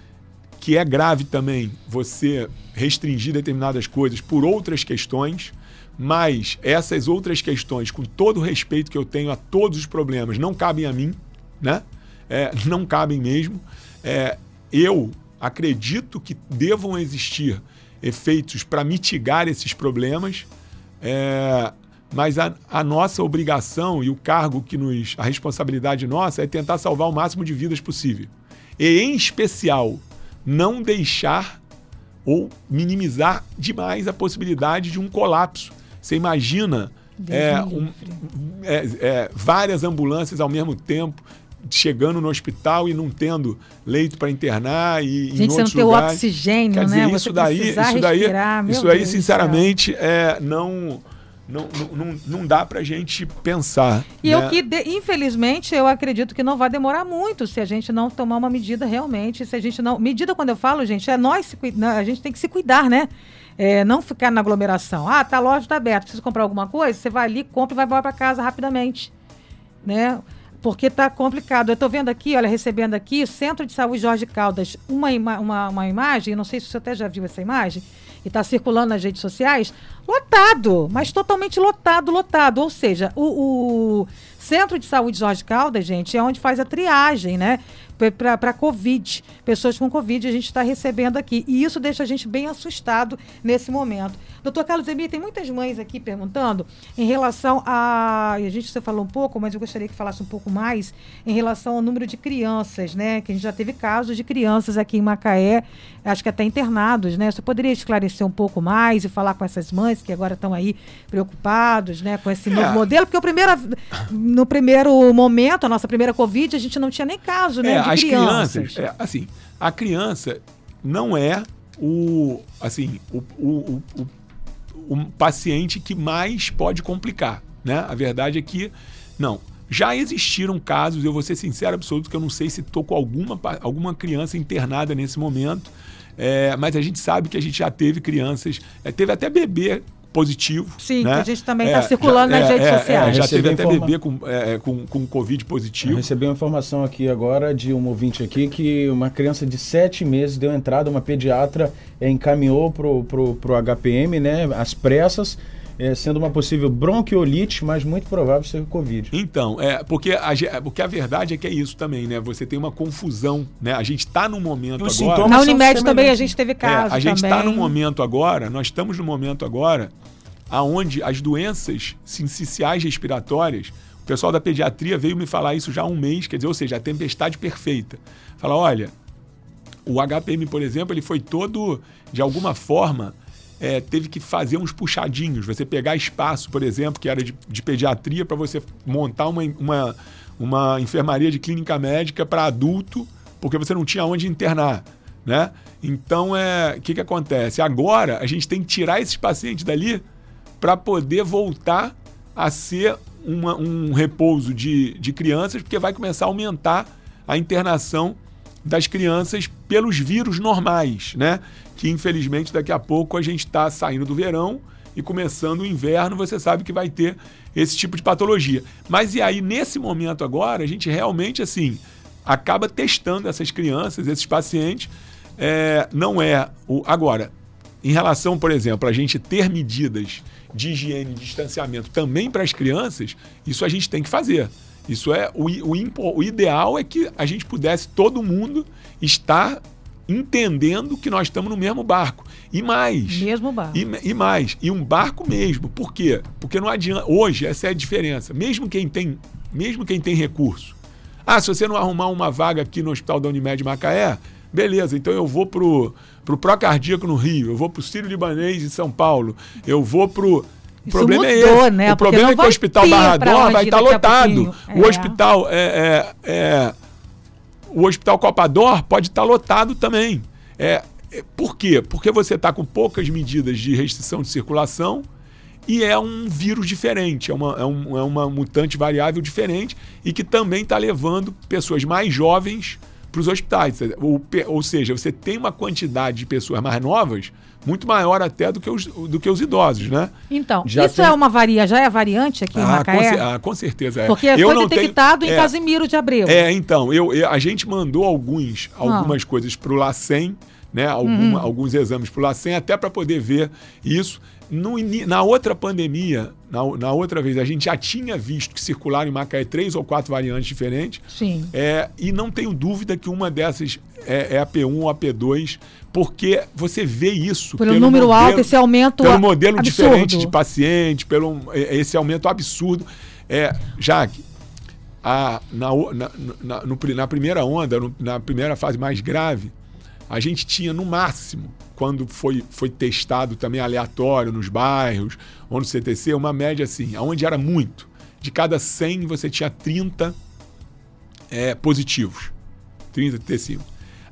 que é grave também você restringir determinadas coisas por outras questões, mas essas outras questões, com todo o respeito que eu tenho a todos os problemas, não cabem a mim, né? É, não cabem mesmo. É, eu acredito que devam existir efeitos para mitigar esses problemas, é, mas a, a, nossa obrigação e o cargo que nos. a responsabilidade nossa é tentar salvar o máximo de vidas possível. E, em especial, não deixar ou minimizar demais a possibilidade de um colapso. Você imagina é, um, é, é, várias ambulâncias ao mesmo tempo, chegando no hospital e não tendo leito para internar e Gente, em outros você não lugares. oxigênio, Quer dizer, né? Isso daí, isso daí, isso aí, sinceramente, é, não, não, não, não dá para a gente pensar. E né? eu que, de, infelizmente, eu acredito que não vai demorar muito se a gente não tomar uma medida realmente, se a gente não... Medida, quando eu falo, gente, é nós, a gente tem que se cuidar, né? É, não ficar na aglomeração. Ah, tá, a loja está aberta, precisa comprar alguma coisa? Você vai ali, compra e vai embora para casa rapidamente, né? Porque está complicado. Eu estou vendo aqui, olha, recebendo aqui, Centro de Saúde Jorge Caldas, uma, ima uma, uma imagem, não sei se você até já viu essa imagem, e está circulando nas redes sociais, lotado, mas totalmente lotado, lotado. Ou seja, o, o Centro de Saúde Jorge Caldas, gente, é onde faz a triagem, né? para Covid, pessoas com Covid a gente está recebendo aqui. E isso deixa a gente bem assustado nesse momento. Doutor Carlos Emir, tem muitas mães aqui perguntando em relação a. A gente você falou um pouco, mas eu gostaria que falasse um pouco mais em relação ao número de crianças, né? Que a gente já teve casos de crianças aqui em Macaé, acho que até internados, né? Você poderia esclarecer um pouco mais e falar com essas mães que agora estão aí preocupados, né, com esse é. novo modelo? Porque o primeiro, no primeiro momento, a nossa primeira Covid, a gente não tinha nem caso, né? É, as crianças, é, assim, a criança não é o, assim, o, o, o, o paciente que mais pode complicar, né? A verdade é que, não, já existiram casos, eu vou ser sincero absoluto, que eu não sei se estou com alguma, alguma criança internada nesse momento, é, mas a gente sabe que a gente já teve crianças, é, teve até bebê positivo. Sim, né? que a gente também está é, circulando já, nas é, redes é, sociais. já teve até informa... bebê com, é, com, com Covid positivo. Eu recebi uma informação aqui agora de um ouvinte aqui que uma criança de sete meses deu entrada, uma pediatra encaminhou para o HPM, né, às pressas, é, sendo uma possível bronquiolite, mas muito provável ser Covid. Então, é, porque, a, porque a verdade é que é isso também, né? Você tem uma confusão, né? A gente está no momento Os agora... Na Unimed também a gente teve casos é, A gente está no momento agora, nós estamos no momento agora aonde as doenças sinciciais respiratórias, o pessoal da pediatria veio me falar isso já há um mês, quer dizer, ou seja, a tempestade perfeita. Fala, olha, o HPM, por exemplo, ele foi todo, de alguma forma, é, teve que fazer uns puxadinhos. Você pegar espaço, por exemplo, que era de, de pediatria, para você montar uma, uma, uma enfermaria de clínica médica para adulto, porque você não tinha onde internar. Né? Então, é, o que, que acontece? Agora, a gente tem que tirar esses pacientes dali para poder voltar a ser uma, um repouso de, de crianças, porque vai começar a aumentar a internação das crianças pelos vírus normais, né? Que infelizmente daqui a pouco a gente está saindo do verão e começando o inverno, você sabe que vai ter esse tipo de patologia. Mas e aí, nesse momento agora, a gente realmente assim acaba testando essas crianças, esses pacientes. É, não é o. Agora, em relação, por exemplo, a gente ter medidas de higiene e distanciamento também para as crianças, isso a gente tem que fazer. Isso é o, o, o ideal é que a gente pudesse todo mundo estar entendendo que nós estamos no mesmo barco. E mais. Mesmo barco. E, e, mais. E um barco mesmo. Por quê? Porque não adianta. Hoje, essa é a diferença. Mesmo quem tem, mesmo quem tem recurso. Ah, se você não arrumar uma vaga aqui no Hospital da Unimed Macaé, beleza, então eu vou pro para o Procardíaco no Rio, eu vou para o Sírio Libanês em São Paulo, eu vou para o. Problema é mudou, é esse. Né? O problema é que o Hospital Barrador vai estar tá lotado. O é. hospital é, é, é, o Hospital Copador pode estar tá lotado também. É, é, por quê? Porque você está com poucas medidas de restrição de circulação e é um vírus diferente, é uma, é, um, é uma mutante variável diferente e que também está levando pessoas mais jovens para os hospitais. Ou, ou seja, você tem uma quantidade de pessoas mais novas muito maior até do que os, do que os idosos, né? Então, já isso tem... é uma varia, já é variante aqui ah, em Macaé? Com, ah, com certeza é. Porque eu foi detectado tenho... em é, Casimiro de Abreu. É, então, eu, eu, a gente mandou alguns, algumas ah. coisas para o LACEN, né? Algum, uhum. Alguns exames para o LACEN, até para poder ver isso. No, na outra pandemia, na, na, outra vez, a gente já tinha visto que circularam em Macaé três ou quatro variantes diferentes. Sim. É, e não tenho dúvida que uma dessas é, é a P1 ou a P2, porque você vê isso. Pelo, pelo número modelo, alto, esse aumento. Pelo modelo absurdo. diferente de paciente, pelo é, esse aumento absurdo. É, Jaque, a, na, na, na, no, na primeira onda, no, na primeira fase mais grave, a gente tinha no máximo quando foi, foi testado também aleatório nos bairros ou no CTC, uma média assim, onde era muito. De cada 100 você tinha 30 é, positivos. 30 TC.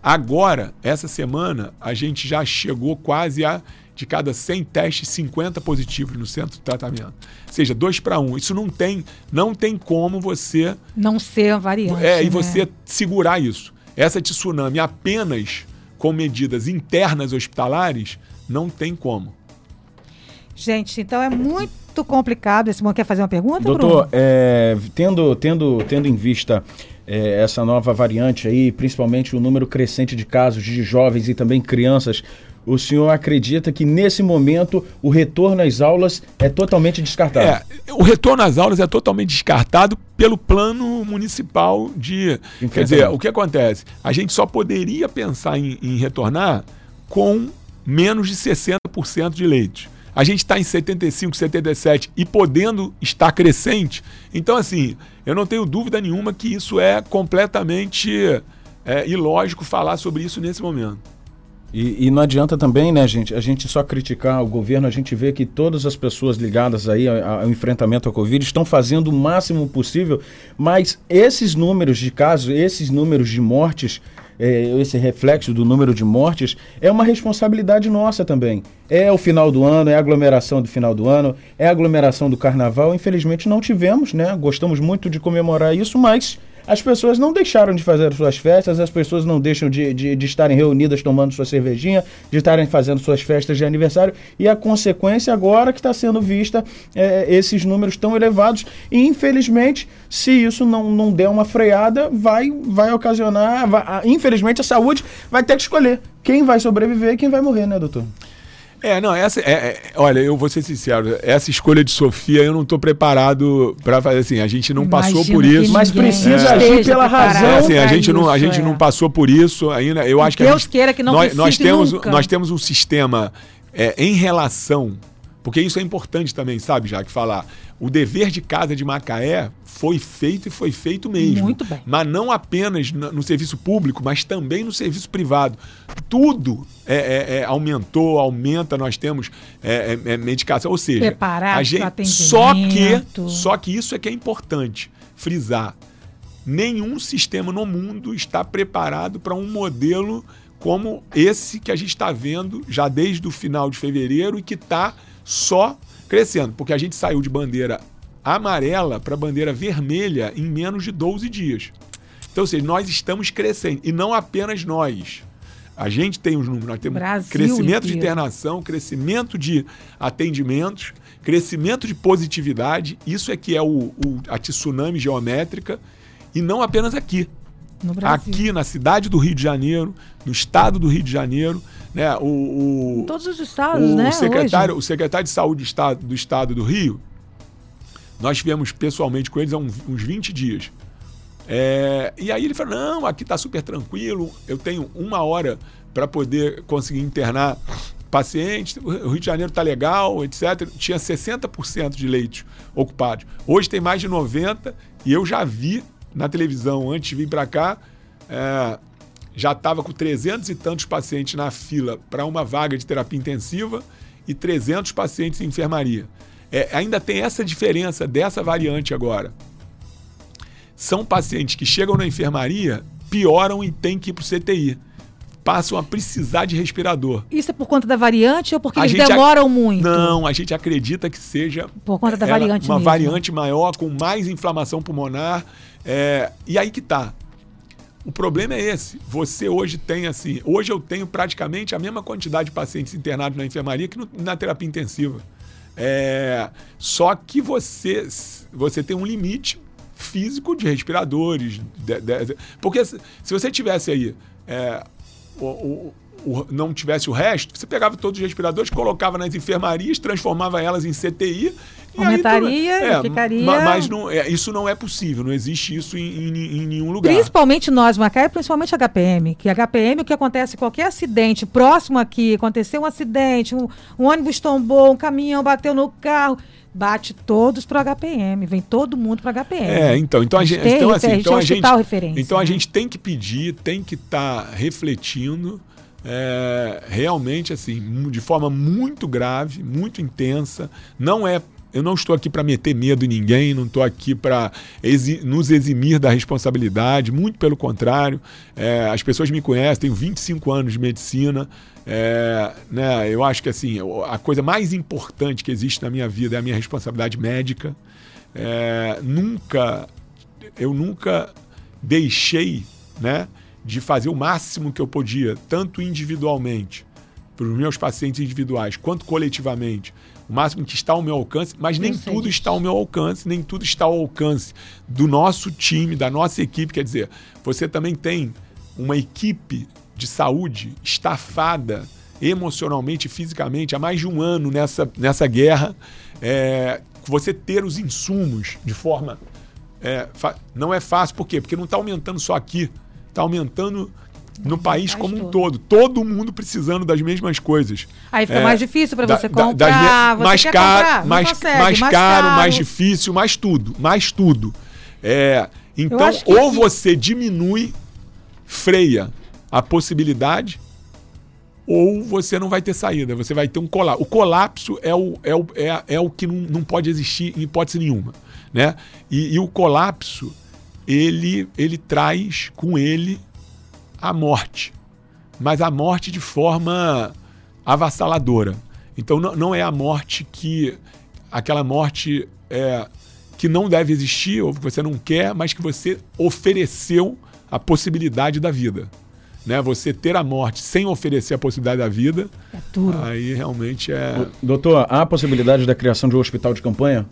Agora, essa semana, a gente já chegou quase a, de cada 100 testes, 50 positivos no centro de tratamento. Ou seja, 2 para 1. Isso não tem, não tem como você... Não ser variante. É, né? e você segurar isso. Essa tsunami apenas com medidas internas hospitalares, não tem como. Gente, então é muito complicado. Esse quer fazer uma pergunta, Doutor, é, tendo, tendo, tendo em vista é, essa nova variante aí, principalmente o número crescente de casos de jovens e também crianças o senhor acredita que nesse momento o retorno às aulas é totalmente descartado? É, o retorno às aulas é totalmente descartado pelo plano municipal de. Quer dizer, o que acontece? A gente só poderia pensar em, em retornar com menos de 60% de leitos. A gente está em 75, 77 e podendo estar crescente. Então, assim, eu não tenho dúvida nenhuma que isso é completamente é, ilógico falar sobre isso nesse momento. E, e, não adianta também, né, gente, a gente só criticar o governo, a gente vê que todas as pessoas ligadas aí ao, enfrentamento à Covid estão fazendo o máximo possível, mas esses números de casos, esses números de mortes, é, esse reflexo do número de mortes, é uma responsabilidade nossa também. É o final do ano, é a aglomeração do final do ano, é a aglomeração do carnaval. Infelizmente não tivemos, né? Gostamos muito de comemorar isso, mas as pessoas não deixaram de fazer suas festas, as pessoas não deixam de, de, de estarem reunidas tomando sua cervejinha, de estarem fazendo suas festas de aniversário, e a consequência agora que está sendo vista é, esses números tão elevados, e infelizmente, se isso não, não der uma freada, vai, vai ocasionar, vai, infelizmente a saúde vai ter que escolher quem vai sobreviver e quem vai morrer, né, doutor? É, não, essa. É, é, olha, eu vou ser sincero, essa escolha de Sofia eu não estou preparado para fazer assim. A gente não Imagino passou por isso. Mas precisa agir pela razão. É, assim, a gente, não, a gente é. não passou por isso ainda. Eu acho que Deus gente, queira que não nós, nós temos nunca. Nós temos um sistema é, em relação. Porque isso é importante também, sabe, já que falar. O dever de casa de Macaé foi feito e foi feito mesmo. Muito bem. Mas não apenas no serviço público, mas também no serviço privado. Tudo é, é, é, aumentou, aumenta, nós temos é, é, é medicação. Ou seja, Preparado a gente, só que, só que isso é que é importante frisar. Nenhum sistema no mundo está preparado para um modelo como esse que a gente está vendo já desde o final de fevereiro e que está só crescendo, porque a gente saiu de bandeira amarela para bandeira vermelha em menos de 12 dias. Então, ou seja, nós estamos crescendo, e não apenas nós. A gente tem os números, nós temos Brasil crescimento inteiro. de internação, crescimento de atendimentos, crescimento de positividade, isso é que é o, o a tsunami geométrica, e não apenas aqui. Aqui na cidade do Rio de Janeiro, no estado do Rio de Janeiro, né? O, o todos os estados, o né? Secretário, hoje. o secretário de saúde do estado, do estado do Rio, nós tivemos pessoalmente com eles há uns 20 dias. É, e aí ele falou: não, aqui está super tranquilo, eu tenho uma hora para poder conseguir internar pacientes, o Rio de Janeiro está legal, etc. Tinha 60% de leitos ocupados. Hoje tem mais de 90% e eu já vi na televisão antes de vir para cá. É, já estava com 300 e tantos pacientes na fila para uma vaga de terapia intensiva e 300 pacientes em enfermaria. É, ainda tem essa diferença dessa variante agora. São pacientes que chegam na enfermaria, pioram e têm que ir para o CTI. Passam a precisar de respirador. Isso é por conta da variante ou porque a eles demoram muito? Não, a gente acredita que seja por conta da variante uma mesmo. variante maior, com mais inflamação pulmonar. É, e aí que tá. O problema é esse. Você hoje tem assim, hoje eu tenho praticamente a mesma quantidade de pacientes internados na enfermaria que no, na terapia intensiva. É, só que você, você tem um limite físico de respiradores. De, de, porque se, se, você tivesse aí é, o, o, o, não tivesse o resto, você pegava todos os respiradores, colocava nas enfermarias, transformava elas em CTI Aumentaria aí, é, ficaria. Mas não, é, isso não é possível, não existe isso em, em, em, nenhum lugar. Principalmente nós, Macaé, principalmente a HPM. Que a HPM, o que acontece, qualquer acidente próximo aqui, aconteceu um acidente, um, um ônibus tombou, um caminhão bateu no carro bate todos para o HPM, vem todo mundo para o HPM. É, então, então a gente, tem, então, assim, então a gente, então a né? gente tem que pedir, tem que estar tá refletindo é, realmente assim, de forma muito grave, muito intensa. Não é eu não estou aqui para meter medo em ninguém, não estou aqui para exi nos eximir da responsabilidade, muito pelo contrário. É, as pessoas me conhecem, tenho 25 anos de medicina. É, né, eu acho que assim, a coisa mais importante que existe na minha vida é a minha responsabilidade médica. É, nunca, eu nunca deixei né, de fazer o máximo que eu podia, tanto individualmente, para os meus pacientes individuais, quanto coletivamente, o máximo que está ao meu alcance, mas nem tudo está ao meu alcance, nem tudo está ao alcance do nosso time, da nossa equipe. Quer dizer, você também tem uma equipe de saúde estafada emocionalmente, fisicamente, há mais de um ano nessa, nessa guerra. É, você ter os insumos de forma. É, não é fácil, por quê? Porque não está aumentando só aqui, está aumentando no país como um todo. Todo mundo precisando das mesmas coisas. Aí fica é, mais difícil para você comprar. Da, você mais caro, mais, consegue, mais, mais, caro, mais difícil, mais tudo, mais tudo. É, então, ou você diminui, freia a possibilidade, ou você não vai ter saída. Você vai ter um colapso. O colapso é o, é o, é, é o que não, não pode existir em hipótese nenhuma. Né? E, e o colapso, ele, ele traz com ele a morte, mas a morte de forma avassaladora. Então não, não é a morte que. aquela morte é, que não deve existir, ou que você não quer, mas que você ofereceu a possibilidade da vida. Né? Você ter a morte sem oferecer a possibilidade da vida, é duro. aí realmente é. Doutor, há a possibilidade da criação de um hospital de campanha?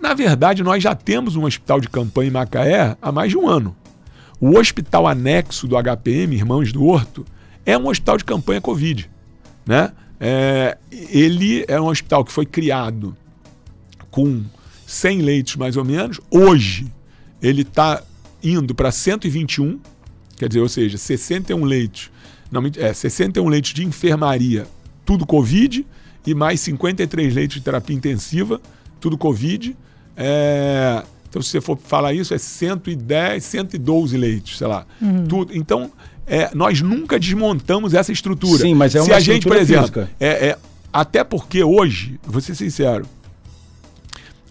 Na verdade, nós já temos um hospital de campanha em Macaé há mais de um ano. O hospital anexo do HPM, Irmãos do Horto, é um hospital de campanha Covid. Né? É, ele é um hospital que foi criado com 100 leitos mais ou menos. Hoje ele está indo para 121, quer dizer, ou seja, 61 leitos, não, é, 61 leitos de enfermaria, tudo Covid, e mais 53 leitos de terapia intensiva, tudo Covid. É, então, se você for falar isso, é 110, 112 leitos, sei lá. Uhum. Tudo. Então, é, nós nunca desmontamos essa estrutura. Sim, mas é uma se a gente, por exemplo, é, é, até porque hoje, vou ser sincero,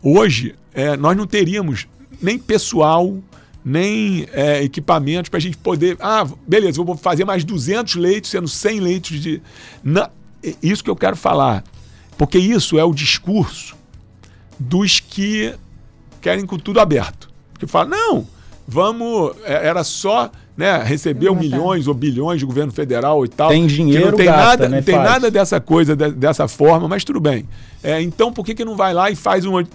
hoje é, nós não teríamos nem pessoal, nem é, equipamentos para a gente poder. Ah, beleza, vou fazer mais 200 leitos, sendo 100 leitos de. Não, é isso que eu quero falar. Porque isso é o discurso dos que querem com tudo aberto. Porque fala, não, vamos, é, era só né, receber milhões ou bilhões de governo federal e tal. Tem dinheiro, não tem gasta, nada, né, não tem faz. nada dessa coisa de, dessa forma, mas tudo bem. É, então por que, que não vai lá e faz uma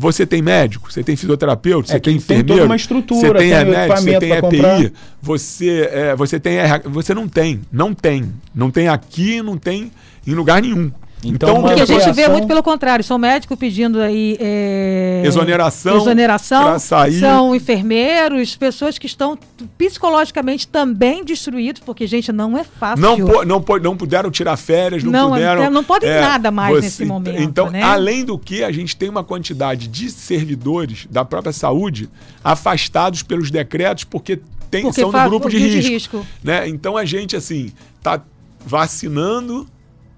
você tem médico, você tem fisioterapeuta, é, você tem enfermeiro, tem toda uma estrutura, você tem, tem remédio, você tem EPI, você, é, você tem você não tem, não tem, não tem aqui, não tem em lugar nenhum. Então, então porque a gente vê muito pelo contrário, são médicos pedindo aí é, exoneração, exoneração sair. são enfermeiros, pessoas que estão psicologicamente também destruídos, porque gente não é fácil. Não não, não puderam tirar férias, não, não puderam. Não podem é, nada mais você, nesse momento. Então, né? além do que a gente tem uma quantidade de servidores da própria saúde afastados pelos decretos porque, tem, porque são no grupo de risco, de risco. Né? Então a gente assim tá vacinando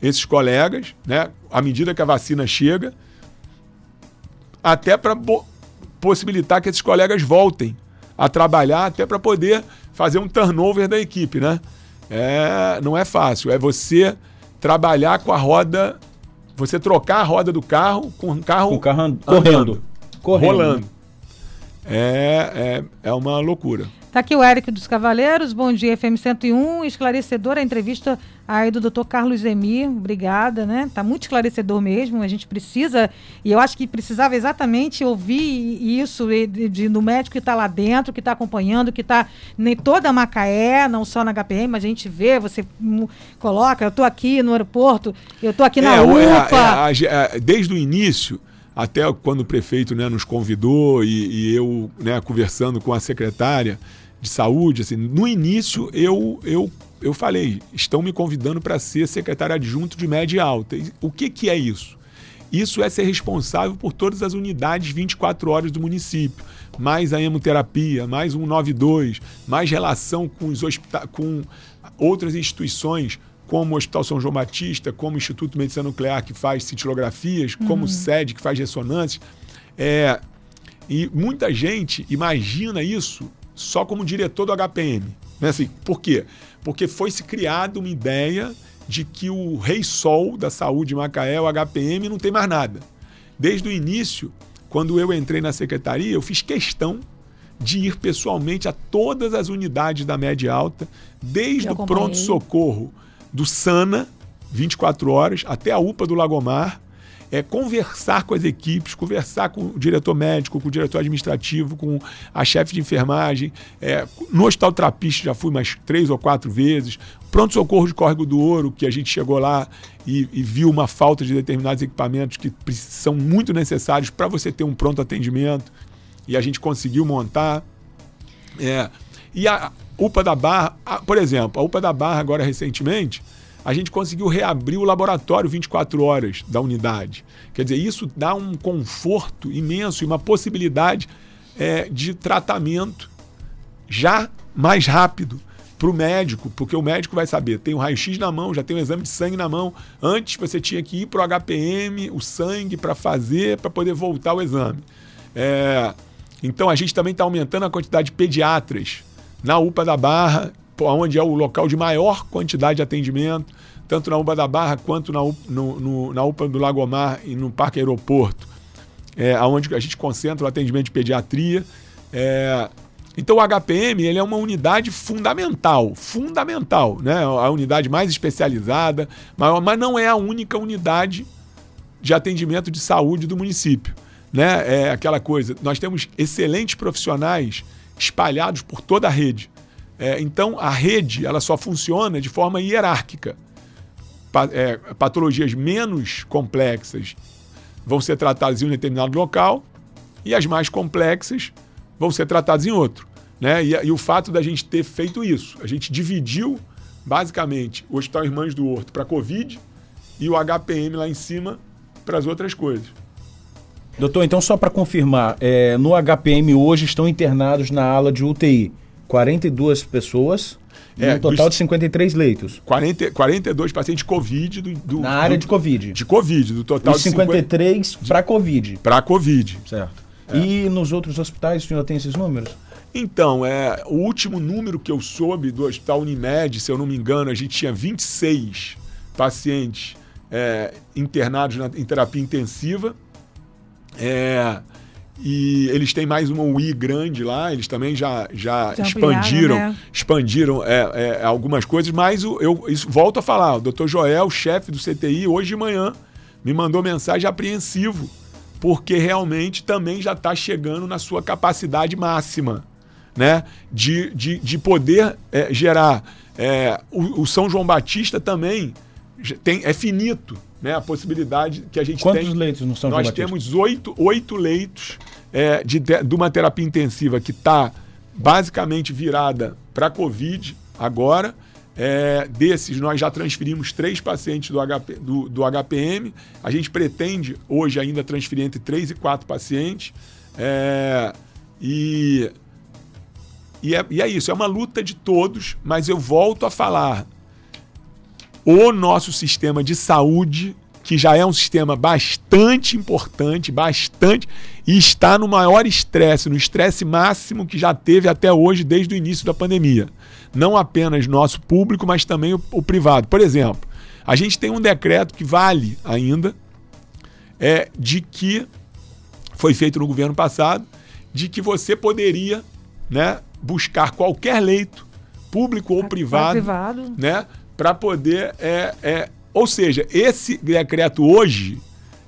esses colegas, né, à medida que a vacina chega, até para possibilitar que esses colegas voltem a trabalhar, até para poder fazer um turnover da equipe, né? É, não é fácil. É você trabalhar com a roda, você trocar a roda do carro com o carro, com o carro correndo, correndo, rolando. É, é, é uma loucura. Está aqui o Eric dos Cavaleiros, bom dia, FM 101, esclarecedora a entrevista aí do Dr. Carlos Emir, obrigada, né? Está muito esclarecedor mesmo, a gente precisa, e eu acho que precisava exatamente ouvir isso de, de, do médico que está lá dentro, que está acompanhando, que está em toda a Macaé, não só na HPM, mas a gente vê, você coloca, eu estou aqui no aeroporto, eu estou aqui na é, UPA. É, é, desde o início até quando o prefeito né, nos convidou e, e eu né, conversando com a secretária, de saúde, assim, no início eu, eu, eu falei, estão me convidando para ser secretário adjunto de média e alta. O que, que é isso? Isso é ser responsável por todas as unidades 24 horas do município, mais a hemoterapia, mais um 92, mais relação com, os com outras instituições, como o Hospital São João Batista, como o Instituto de Medicina Nuclear, que faz cintilografias, uhum. como o SED, que faz ressonâncias. É, e muita gente imagina isso só como diretor do HPM. Né? Assim, por quê? Porque foi se criada uma ideia de que o rei sol da saúde Macaé, o HPM, não tem mais nada. Desde o início, quando eu entrei na secretaria, eu fiz questão de ir pessoalmente a todas as unidades da média alta, desde o pronto-socorro do SANA, 24 horas, até a UPA do Lagomar, é conversar com as equipes, conversar com o diretor médico, com o diretor administrativo, com a chefe de enfermagem. É, no Hospital Trapiste já fui mais três ou quatro vezes. Pronto-socorro de Córrego do Ouro, que a gente chegou lá e, e viu uma falta de determinados equipamentos que são muito necessários para você ter um pronto atendimento. E a gente conseguiu montar. É, e a UPA da Barra, por exemplo, a UPA da Barra agora recentemente, a gente conseguiu reabrir o laboratório 24 horas da unidade. Quer dizer, isso dá um conforto imenso e uma possibilidade é, de tratamento já mais rápido para o médico, porque o médico vai saber, tem o raio-x na mão, já tem o exame de sangue na mão. Antes você tinha que ir para o HPM, o sangue, para fazer, para poder voltar ao exame. É, então a gente também está aumentando a quantidade de pediatras na UPA da Barra onde é o local de maior quantidade de atendimento, tanto na UPA da Barra quanto na, no, no, na UPA do Lagomar e no Parque Aeroporto, é, onde a gente concentra o atendimento de pediatria. É, então o HPM ele é uma unidade fundamental, fundamental, né? a unidade mais especializada, maior, mas não é a única unidade de atendimento de saúde do município. Né? É aquela coisa, nós temos excelentes profissionais espalhados por toda a rede. É, então, a rede ela só funciona de forma hierárquica. Pa, é, patologias menos complexas vão ser tratadas em um determinado local e as mais complexas vão ser tratadas em outro. Né? E, e o fato da gente ter feito isso, a gente dividiu basicamente o Hospital Irmãs do Horto para Covid e o HPM lá em cima para as outras coisas. Doutor, então só para confirmar, é, no HPM hoje estão internados na ala de UTI 42 pessoas é, um total de 53 leitos. 40, 42 pacientes Covid. Do, do Na área do, de Covid. De Covid, do total de 53 para Covid. Para Covid. Certo. É. E nos outros hospitais, o senhor tem esses números? Então, é, o último número que eu soube do Hospital Unimed, se eu não me engano, a gente tinha 26 pacientes é, internados na, em terapia intensiva. É, e eles têm mais uma UI grande lá, eles também já, já, já expandiram, né? expandiram é, é, algumas coisas, mas o, eu isso, volto a falar, o doutor Joel, chefe do CTI, hoje de manhã me mandou mensagem apreensivo, porque realmente também já está chegando na sua capacidade máxima né? de, de, de poder é, gerar. É, o, o São João Batista também tem, é finito né, a possibilidade que a gente Quantos tem. Quantos leitos no São Nós João temos oito, oito leitos é, de, de uma terapia intensiva que está basicamente virada para a Covid agora. É, desses, nós já transferimos três pacientes do, HP, do, do, HPM. A gente pretende hoje ainda transferir entre três e quatro pacientes. É, e, e, é, e é isso, é uma luta de todos, mas eu volto a falar o nosso sistema de saúde, que já é um sistema bastante importante, bastante, e está no maior estresse, no estresse máximo que já teve até hoje, desde o início da pandemia. Não apenas nosso público, mas também o, o privado. Por exemplo, a gente tem um decreto que vale ainda, é de que foi feito no governo passado, de que você poderia né, buscar qualquer leito, público ou privado, privado. Né, para poder. É, é, ou seja, esse decreto hoje,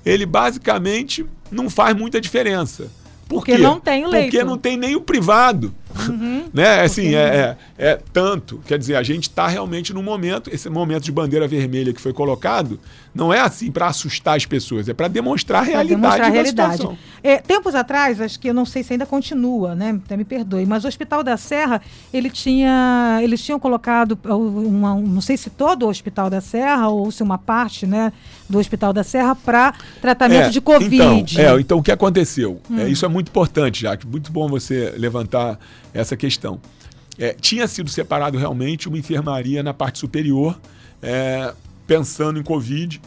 ele basicamente não faz muita diferença. Por Porque quê? não tem leito. Porque não tem nem o privado. Uhum. né? Assim, é, é, é, tanto. Quer dizer, a gente está realmente num momento, esse momento de bandeira vermelha que foi colocado, não é assim para assustar as pessoas, é para demonstrar a realidade. Demonstrar a realidade. É, tempos atrás, acho que eu não sei se ainda continua, né? Até me perdoe, mas o Hospital da Serra, ele tinha, eles tinham colocado, uma, não sei se todo o Hospital da Serra ou se uma parte, né, do Hospital da Serra para tratamento é, de Covid. Então, é, então o que aconteceu? Hum. É, isso é muito importante, Jaque. Muito bom você levantar essa questão. É, tinha sido separado realmente uma enfermaria na parte superior, é, pensando em Covid.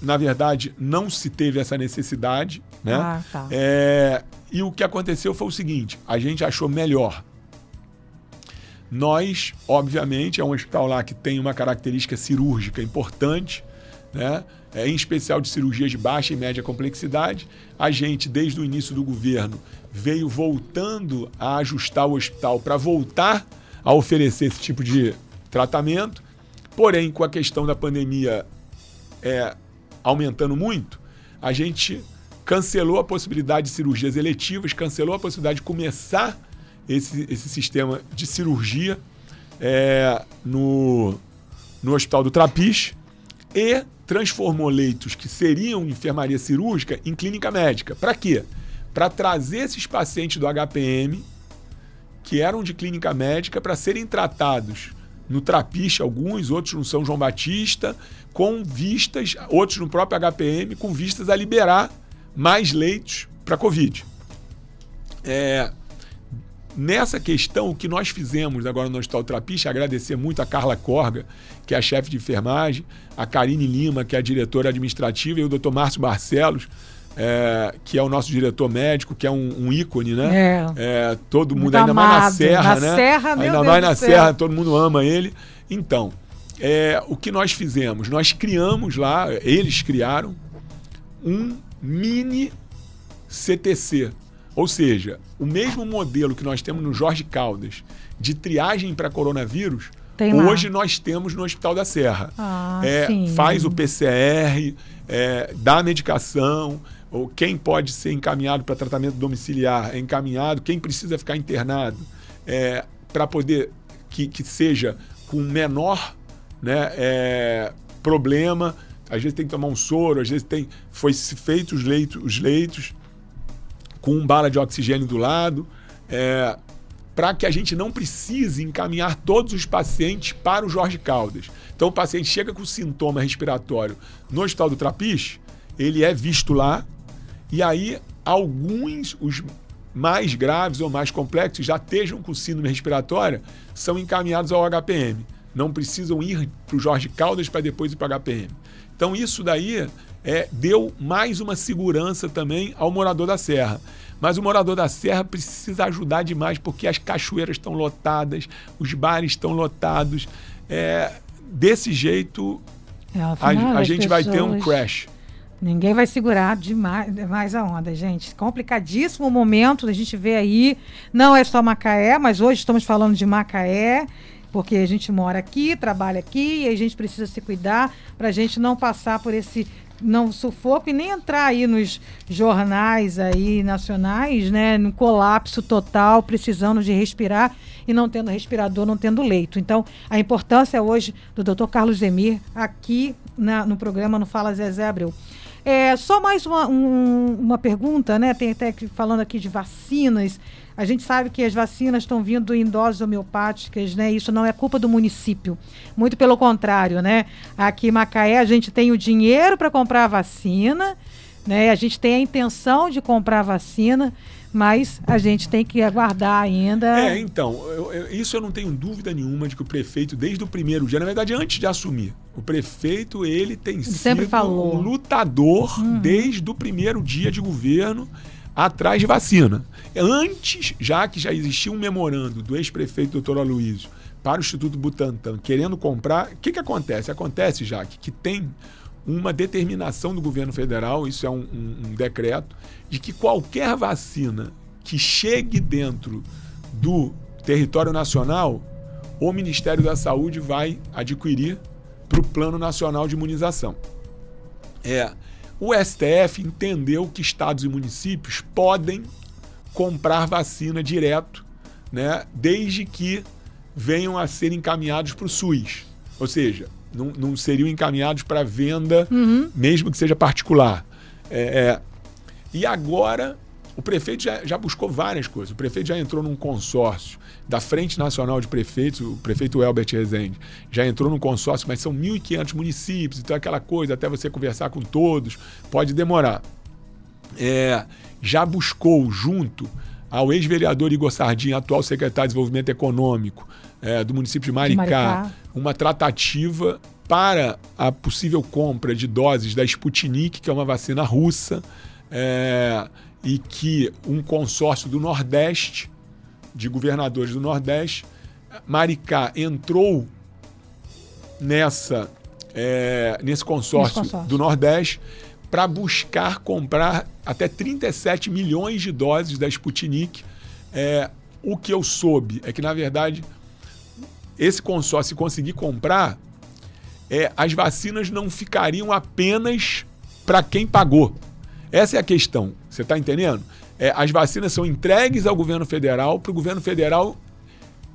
Na verdade, não se teve essa necessidade. Né? Ah, tá. é, e o que aconteceu foi o seguinte: a gente achou melhor. Nós, obviamente, é um hospital lá que tem uma característica cirúrgica importante, né? É, em especial de cirurgias de baixa e média complexidade. A gente, desde o início do governo, veio voltando a ajustar o hospital para voltar a oferecer esse tipo de tratamento. Porém, com a questão da pandemia, é, aumentando muito, a gente cancelou a possibilidade de cirurgias eletivas, cancelou a possibilidade de começar esse, esse sistema de cirurgia é, no, no Hospital do Trapiche e transformou leitos que seriam enfermaria cirúrgica em clínica médica. Para quê? Para trazer esses pacientes do HPM, que eram de clínica médica, para serem tratados no Trapiche, alguns, outros no São João Batista, com vistas, outros no próprio HPM, com vistas a liberar mais leitos para Covid. É, nessa questão, o que nós fizemos agora no Hospital Trapiche, agradecer muito a Carla Corga, que é a chefe de enfermagem, a Karine Lima, que é a diretora administrativa, e o Dr. Márcio Barcelos, é, que é o nosso diretor médico, que é um, um ícone, né? É. É, todo mundo, ainda mais na Serra, na né? Serra, ainda Deus mais na Serra, todo mundo ama ele. Então, é, o que nós fizemos? Nós criamos lá, eles criaram, um mini CTC. Ou seja, o mesmo modelo que nós temos no Jorge Caldas de triagem para coronavírus, hoje nós temos no Hospital da Serra. Ah, é, faz o PCR, é, dá medicação, ou quem pode ser encaminhado para tratamento domiciliar é encaminhado, quem precisa ficar internado é, para poder que, que seja com menor né, é, problema às vezes tem que tomar um soro, às vezes tem. Foi feito os leitos, os leitos com um bala de oxigênio do lado, é, para que a gente não precise encaminhar todos os pacientes para o Jorge Caldas. Então o paciente chega com sintoma respiratório no Hospital do Trapiche, ele é visto lá, e aí alguns, os mais graves ou mais complexos, já estejam com síndrome respiratória, são encaminhados ao HPM. Não precisam ir para o Jorge Caldas para depois ir para o HPM. Então isso daí é, deu mais uma segurança também ao morador da Serra. Mas o morador da Serra precisa ajudar demais porque as cachoeiras estão lotadas, os bares estão lotados. É, desse jeito, é, a, a, gente pessoas... vai ter um crash. Ninguém vai segurar demais, demais a onda, gente. Complicadíssimo momento, a gente vê aí. Não é só Macaé, mas hoje estamos falando de Macaé porque a gente mora aqui, trabalha aqui e a gente precisa se cuidar para a gente não passar por esse não sufoco e nem entrar aí nos jornais aí nacionais, né, no colapso total, precisando de respirar e não tendo respirador, não tendo leito. Então, a importância hoje do Dr. Carlos Emir aqui na, no programa no Fala Zezé Abreu. É, só mais uma, um, uma pergunta, né? Tem até falando aqui de vacinas. A gente sabe que as vacinas estão vindo em doses homeopáticas, né? Isso não é culpa do município. Muito pelo contrário, né? Aqui em Macaé a gente tem o dinheiro para comprar a vacina, né? A gente tem a intenção de comprar a vacina, mas a gente tem que aguardar ainda. É, então, eu, eu, isso eu não tenho dúvida nenhuma de que o prefeito, desde o primeiro dia, na verdade, antes de assumir, o prefeito ele tem ele sido sempre falou. um lutador uhum. desde o primeiro dia de governo atrás de vacina. Antes, já que já existia um memorando do ex-prefeito doutor Aloysio para o Instituto Butantan querendo comprar, o que, que acontece? Acontece, já que tem uma determinação do governo federal, isso é um, um, um decreto, de que qualquer vacina que chegue dentro do território nacional, o Ministério da Saúde vai adquirir para o Plano Nacional de Imunização. É, o STF entendeu que estados e municípios podem comprar vacina direto, né, desde que venham a ser encaminhados para o SUS. Ou seja, não, não seriam encaminhados para venda, uhum. mesmo que seja particular. É, é, e agora o prefeito já, já, buscou várias coisas. O prefeito já entrou num consórcio da Frente Nacional de Prefeitos, o prefeito Elbert Rezende já entrou num consórcio, mas são 1.500 municípios, então aquela coisa, até você conversar com todos, pode demorar. É, já buscou junto ao ex-vereador Igor Sardinha, atual secretário de Desenvolvimento Econômico é, do município de Maricá, de Maricá, uma tratativa para a possível compra de doses da Sputnik, que é uma vacina russa, é, e que um consórcio do Nordeste, de governadores do Nordeste, Maricá entrou nessa é, nesse consórcio, consórcio do Nordeste para buscar comprar até 37 milhões de doses da Sputnik. É, o que eu soube é que, na verdade, esse consórcio conseguir comprar, é, as vacinas não ficariam apenas para quem pagou. Essa é a questão. Você está entendendo? É, as vacinas são entregues ao governo federal para o governo federal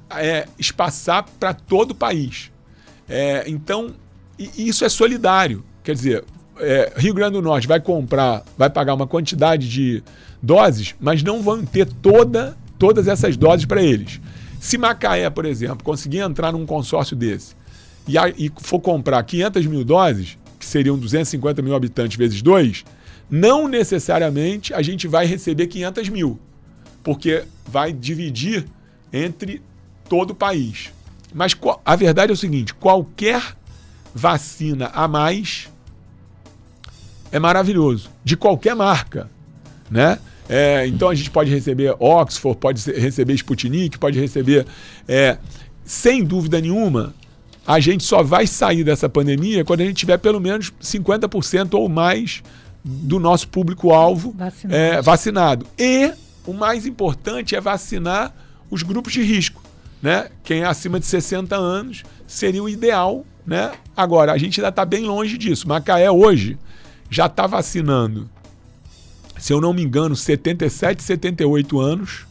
é, espaçar para todo o país. É, então, isso é solidário. Quer dizer, é, Rio Grande do Norte vai comprar, vai pagar uma quantidade de doses, mas não vão ter toda, todas essas doses para eles. Se Macaé, por exemplo, conseguir entrar num consórcio desse e, a, e for comprar 500 mil doses, que seriam 250 mil habitantes vezes dois, não necessariamente a gente vai receber 500 mil, porque vai dividir entre todo o país. Mas a verdade é o seguinte: qualquer vacina a mais é maravilhoso, de qualquer marca, né? É, então a gente pode receber Oxford, pode receber Sputnik, pode receber. É, sem dúvida nenhuma, a gente só vai sair dessa pandemia quando a gente tiver pelo menos 50% ou mais do nosso público-alvo vacinado. É, vacinado. E o mais importante é vacinar os grupos de risco. Né? Quem é acima de 60 anos seria o ideal. Né? Agora, a gente ainda está bem longe disso. Macaé hoje já está vacinando, se eu não me engano, 77, 78 anos.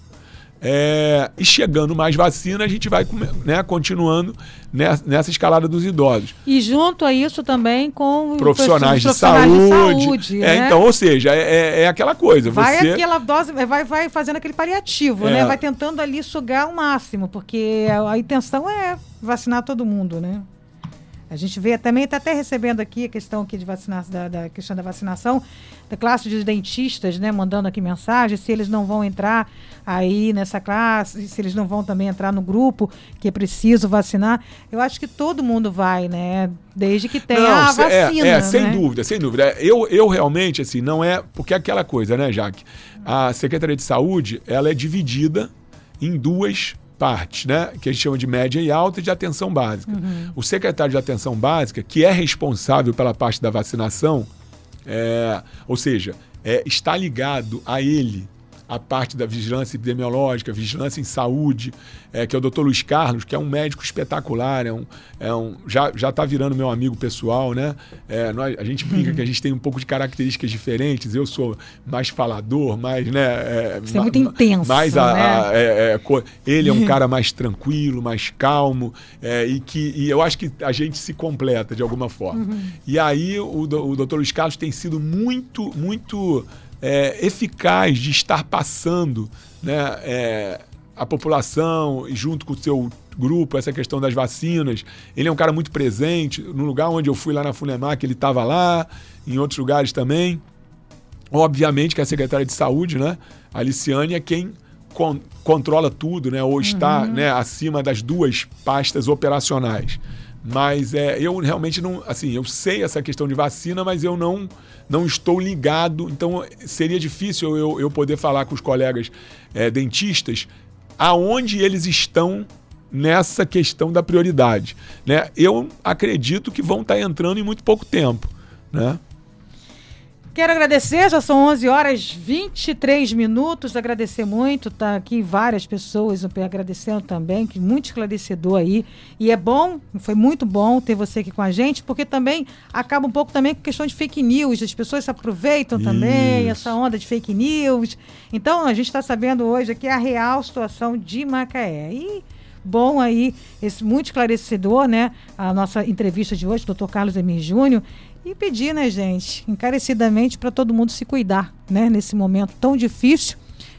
É, e chegando mais vacina, a gente vai né, continuando nessa, nessa, escalada dos idosos. E junto a isso também com profissionais, de, profissionais saúde. de saúde. É, né? Então, ou seja, é, é, é aquela coisa. Vai você... aquela dose, vai, vai fazendo aquele paliativo, né? É. Vai tentando ali sugar o máximo, porque a, a intenção é vacinar todo mundo, né? A gente vê também, está até recebendo aqui a questão aqui de vacinação, da, da, questão da vacinação, da classe de dentistas, né, mandando aqui mensagem, se eles não vão entrar aí nessa classe, se eles não vão também entrar no grupo que é preciso vacinar. Eu acho que todo mundo vai, né? Desde que tenha não, a vacina. É, é sem né? dúvida, sem dúvida. Eu, eu realmente, assim, não é. Porque é aquela coisa, né, Jaque? A Secretaria de Saúde, ela é dividida em duas partes, né? Que a gente chama de média e alta e de atenção básica. Uhum. O secretário de atenção básica, que é responsável pela parte da vacinação, é, ou seja, é, está ligado a ele a parte da vigilância epidemiológica, vigilância em saúde, é, que é o doutor Luiz Carlos, que é um médico espetacular, é um, é um, já está virando meu amigo pessoal, né? É, nós, a gente brinca que a gente tem um pouco de características diferentes. Eu sou mais falador, mais, né? É, Você é muito intenso. Mais a, né? a, é, é ele é um cara mais tranquilo, mais calmo, é, e que e eu acho que a gente se completa de alguma forma. Uhum. E aí o, o doutor Luiz Carlos tem sido muito, muito é, eficaz de estar passando né, é, a população junto com o seu grupo essa questão das vacinas. Ele é um cara muito presente. No lugar onde eu fui lá na Funemac, ele estava lá, em outros lugares também. Obviamente que a secretária de saúde, né, a Aliciane, é quem con controla tudo, né, ou está uhum. né, acima das duas pastas operacionais. Mas é, eu realmente não. Assim, eu sei essa questão de vacina, mas eu não, não estou ligado. Então seria difícil eu, eu poder falar com os colegas é, dentistas aonde eles estão nessa questão da prioridade. Né? Eu acredito que vão estar entrando em muito pouco tempo. Né? Quero agradecer, já são 11 horas 23 minutos. Agradecer muito, tá aqui várias pessoas agradecendo também, que muito esclarecedor aí. E é bom, foi muito bom ter você aqui com a gente, porque também acaba um pouco também com questão de fake news. As pessoas se aproveitam Isso. também, essa onda de fake news. Então, a gente está sabendo hoje aqui a real situação de Macaé. E bom aí, esse muito esclarecedor, né? A nossa entrevista de hoje, doutor Carlos Emir Júnior. E pedir, né, gente, encarecidamente para todo mundo se cuidar, né, nesse momento tão difícil,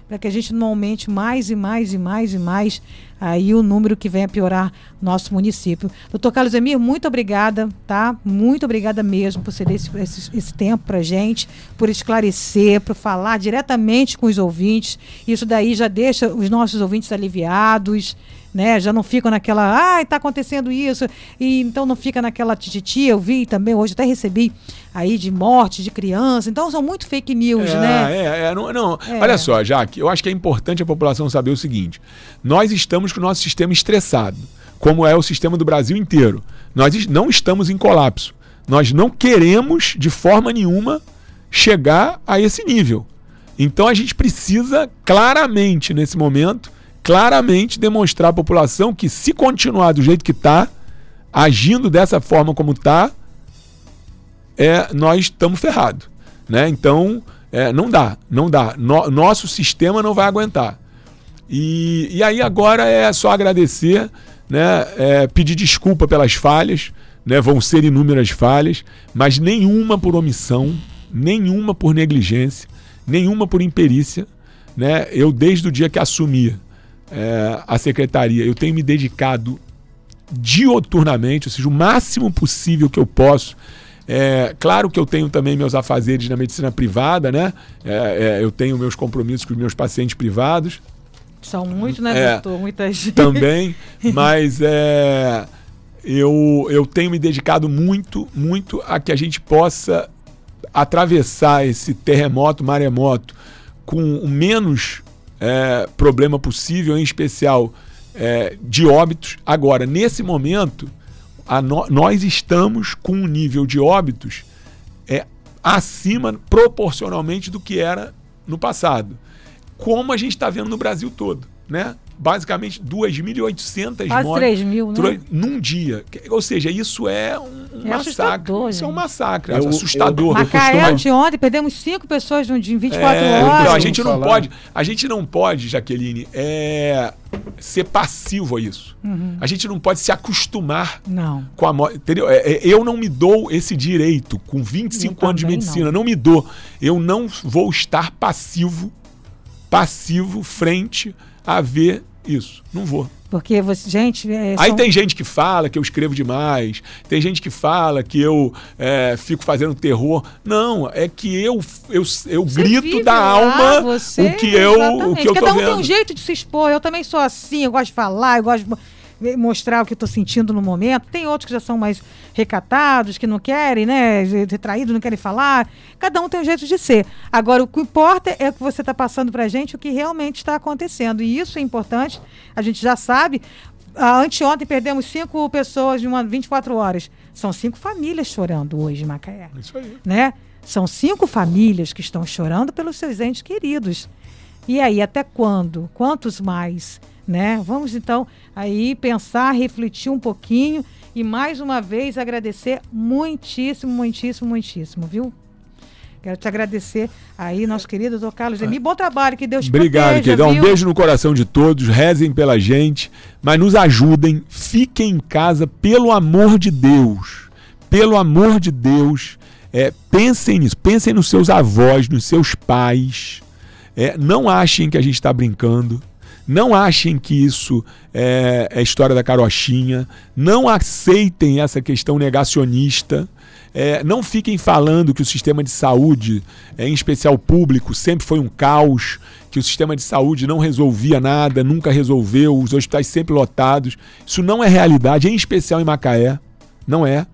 para que a gente não aumente mais e mais e mais e mais aí o número que vem a piorar nosso município. Doutor Carlos Emir, muito obrigada, tá? Muito obrigada mesmo por ceder esse, esse, esse tempo para gente, por esclarecer, por falar diretamente com os ouvintes. Isso daí já deixa os nossos ouvintes aliviados né? Já não ficam naquela, ah, está acontecendo isso, e então não fica naquela tititi. Eu vi também hoje, até recebi aí de morte de criança. Então são muito fake news, é, né? É, é, não, não. É. Olha só, Jaque, eu acho que é importante a população saber o seguinte: nós estamos com o nosso sistema estressado, como é o sistema do Brasil inteiro. Nós não estamos em colapso. Nós não queremos, de forma nenhuma, chegar a esse nível. Então a gente precisa claramente, nesse momento, claramente demonstrar à população que se continuar do jeito que está, agindo dessa forma como está, é, nós estamos ferrados. Né? Então, é, não dá, não dá. No, nosso sistema não vai aguentar. E, e aí agora é só agradecer, né? É, pedir desculpa pelas falhas, né? vão ser inúmeras falhas, mas nenhuma por omissão, nenhuma por negligência, nenhuma por imperícia. Né? Eu, desde o dia que assumi é, a secretaria, eu tenho me dedicado dioturnamente, ou seja, o máximo possível que eu posso. É, claro que eu tenho também meus afazeres na medicina privada, né? É, é, eu tenho meus compromissos com os meus pacientes privados. São muitos, né, é, doutor? Muita gente. Também, mas é, eu, eu tenho me dedicado muito, muito a que a gente possa atravessar esse terremoto, maremoto, com o menos é, problema possível, em especial é, de óbitos. Agora, nesse momento, no, nós estamos com um nível de óbitos é, acima proporcionalmente do que era no passado. Como a gente está vendo no Brasil todo, né? Basicamente 2.800 mortes. 3 mil, né? Num dia. Ou seja, isso é um, é massacre. Isso é um massacre, é assustador. Eu, Macaé, anteontem, perdemos cinco pessoas no dia, em 24 é, horas. a gente não pode, a gente não pode, Jaqueline, é, ser passivo a isso. Uhum. A gente não pode se acostumar não. com a morte. Entendeu? É, é, eu não me dou esse direito com 25 eu anos de medicina. Não. não me dou. Eu não vou estar passivo, passivo frente a ver isso. Não vou. Porque você, gente. É, são... Aí tem gente que fala que eu escrevo demais, tem gente que fala que eu é, fico fazendo terror. Não, é que eu, eu, eu grito da alma você, o que eu, o que eu Cada tô um vendo. tem um jeito de se expor. Eu também sou assim, eu gosto de falar, eu gosto de mostrar o que estou sentindo no momento. Tem outros que já são mais recatados, que não querem, né? Retraídos, não querem falar. Cada um tem um jeito de ser. Agora, o que importa é o que você está passando para a gente, o que realmente está acontecendo. E isso é importante, a gente já sabe. Ah, anteontem perdemos cinco pessoas de uma 24 horas. São cinco famílias chorando hoje em Macaé. Isso aí. Né? São cinco famílias que estão chorando pelos seus entes queridos. E aí, até quando? Quantos mais? Né? Vamos então aí pensar, refletir um pouquinho e mais uma vez agradecer muitíssimo, muitíssimo, muitíssimo, viu? Quero te agradecer aí, nosso querido doutor Carlos Emi. Bom trabalho, que Deus te Obrigado, querido. Um beijo no coração de todos, rezem pela gente, mas nos ajudem, fiquem em casa, pelo amor de Deus. Pelo amor de Deus, é, pensem nisso, pensem nos seus avós, nos seus pais. É, não achem que a gente está brincando. Não achem que isso é, é história da carochinha. Não aceitem essa questão negacionista. É, não fiquem falando que o sistema de saúde, é, em especial público, sempre foi um caos, que o sistema de saúde não resolvia nada, nunca resolveu, os hospitais sempre lotados. Isso não é realidade, em especial em Macaé. Não é.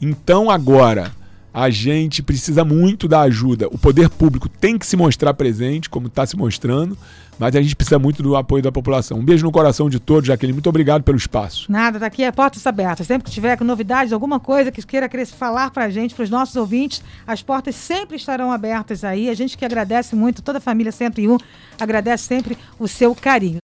Então agora, a gente precisa muito da ajuda. O poder público tem que se mostrar presente, como está se mostrando, mas a gente precisa muito do apoio da população. Um beijo no coração de todos, Jaqueline. Muito obrigado pelo espaço. Nada, daqui é portas abertas. Sempre que tiver novidades, alguma coisa que queira falar para a gente, para os nossos ouvintes, as portas sempre estarão abertas aí. A gente que agradece muito, toda a família 101 agradece sempre o seu carinho.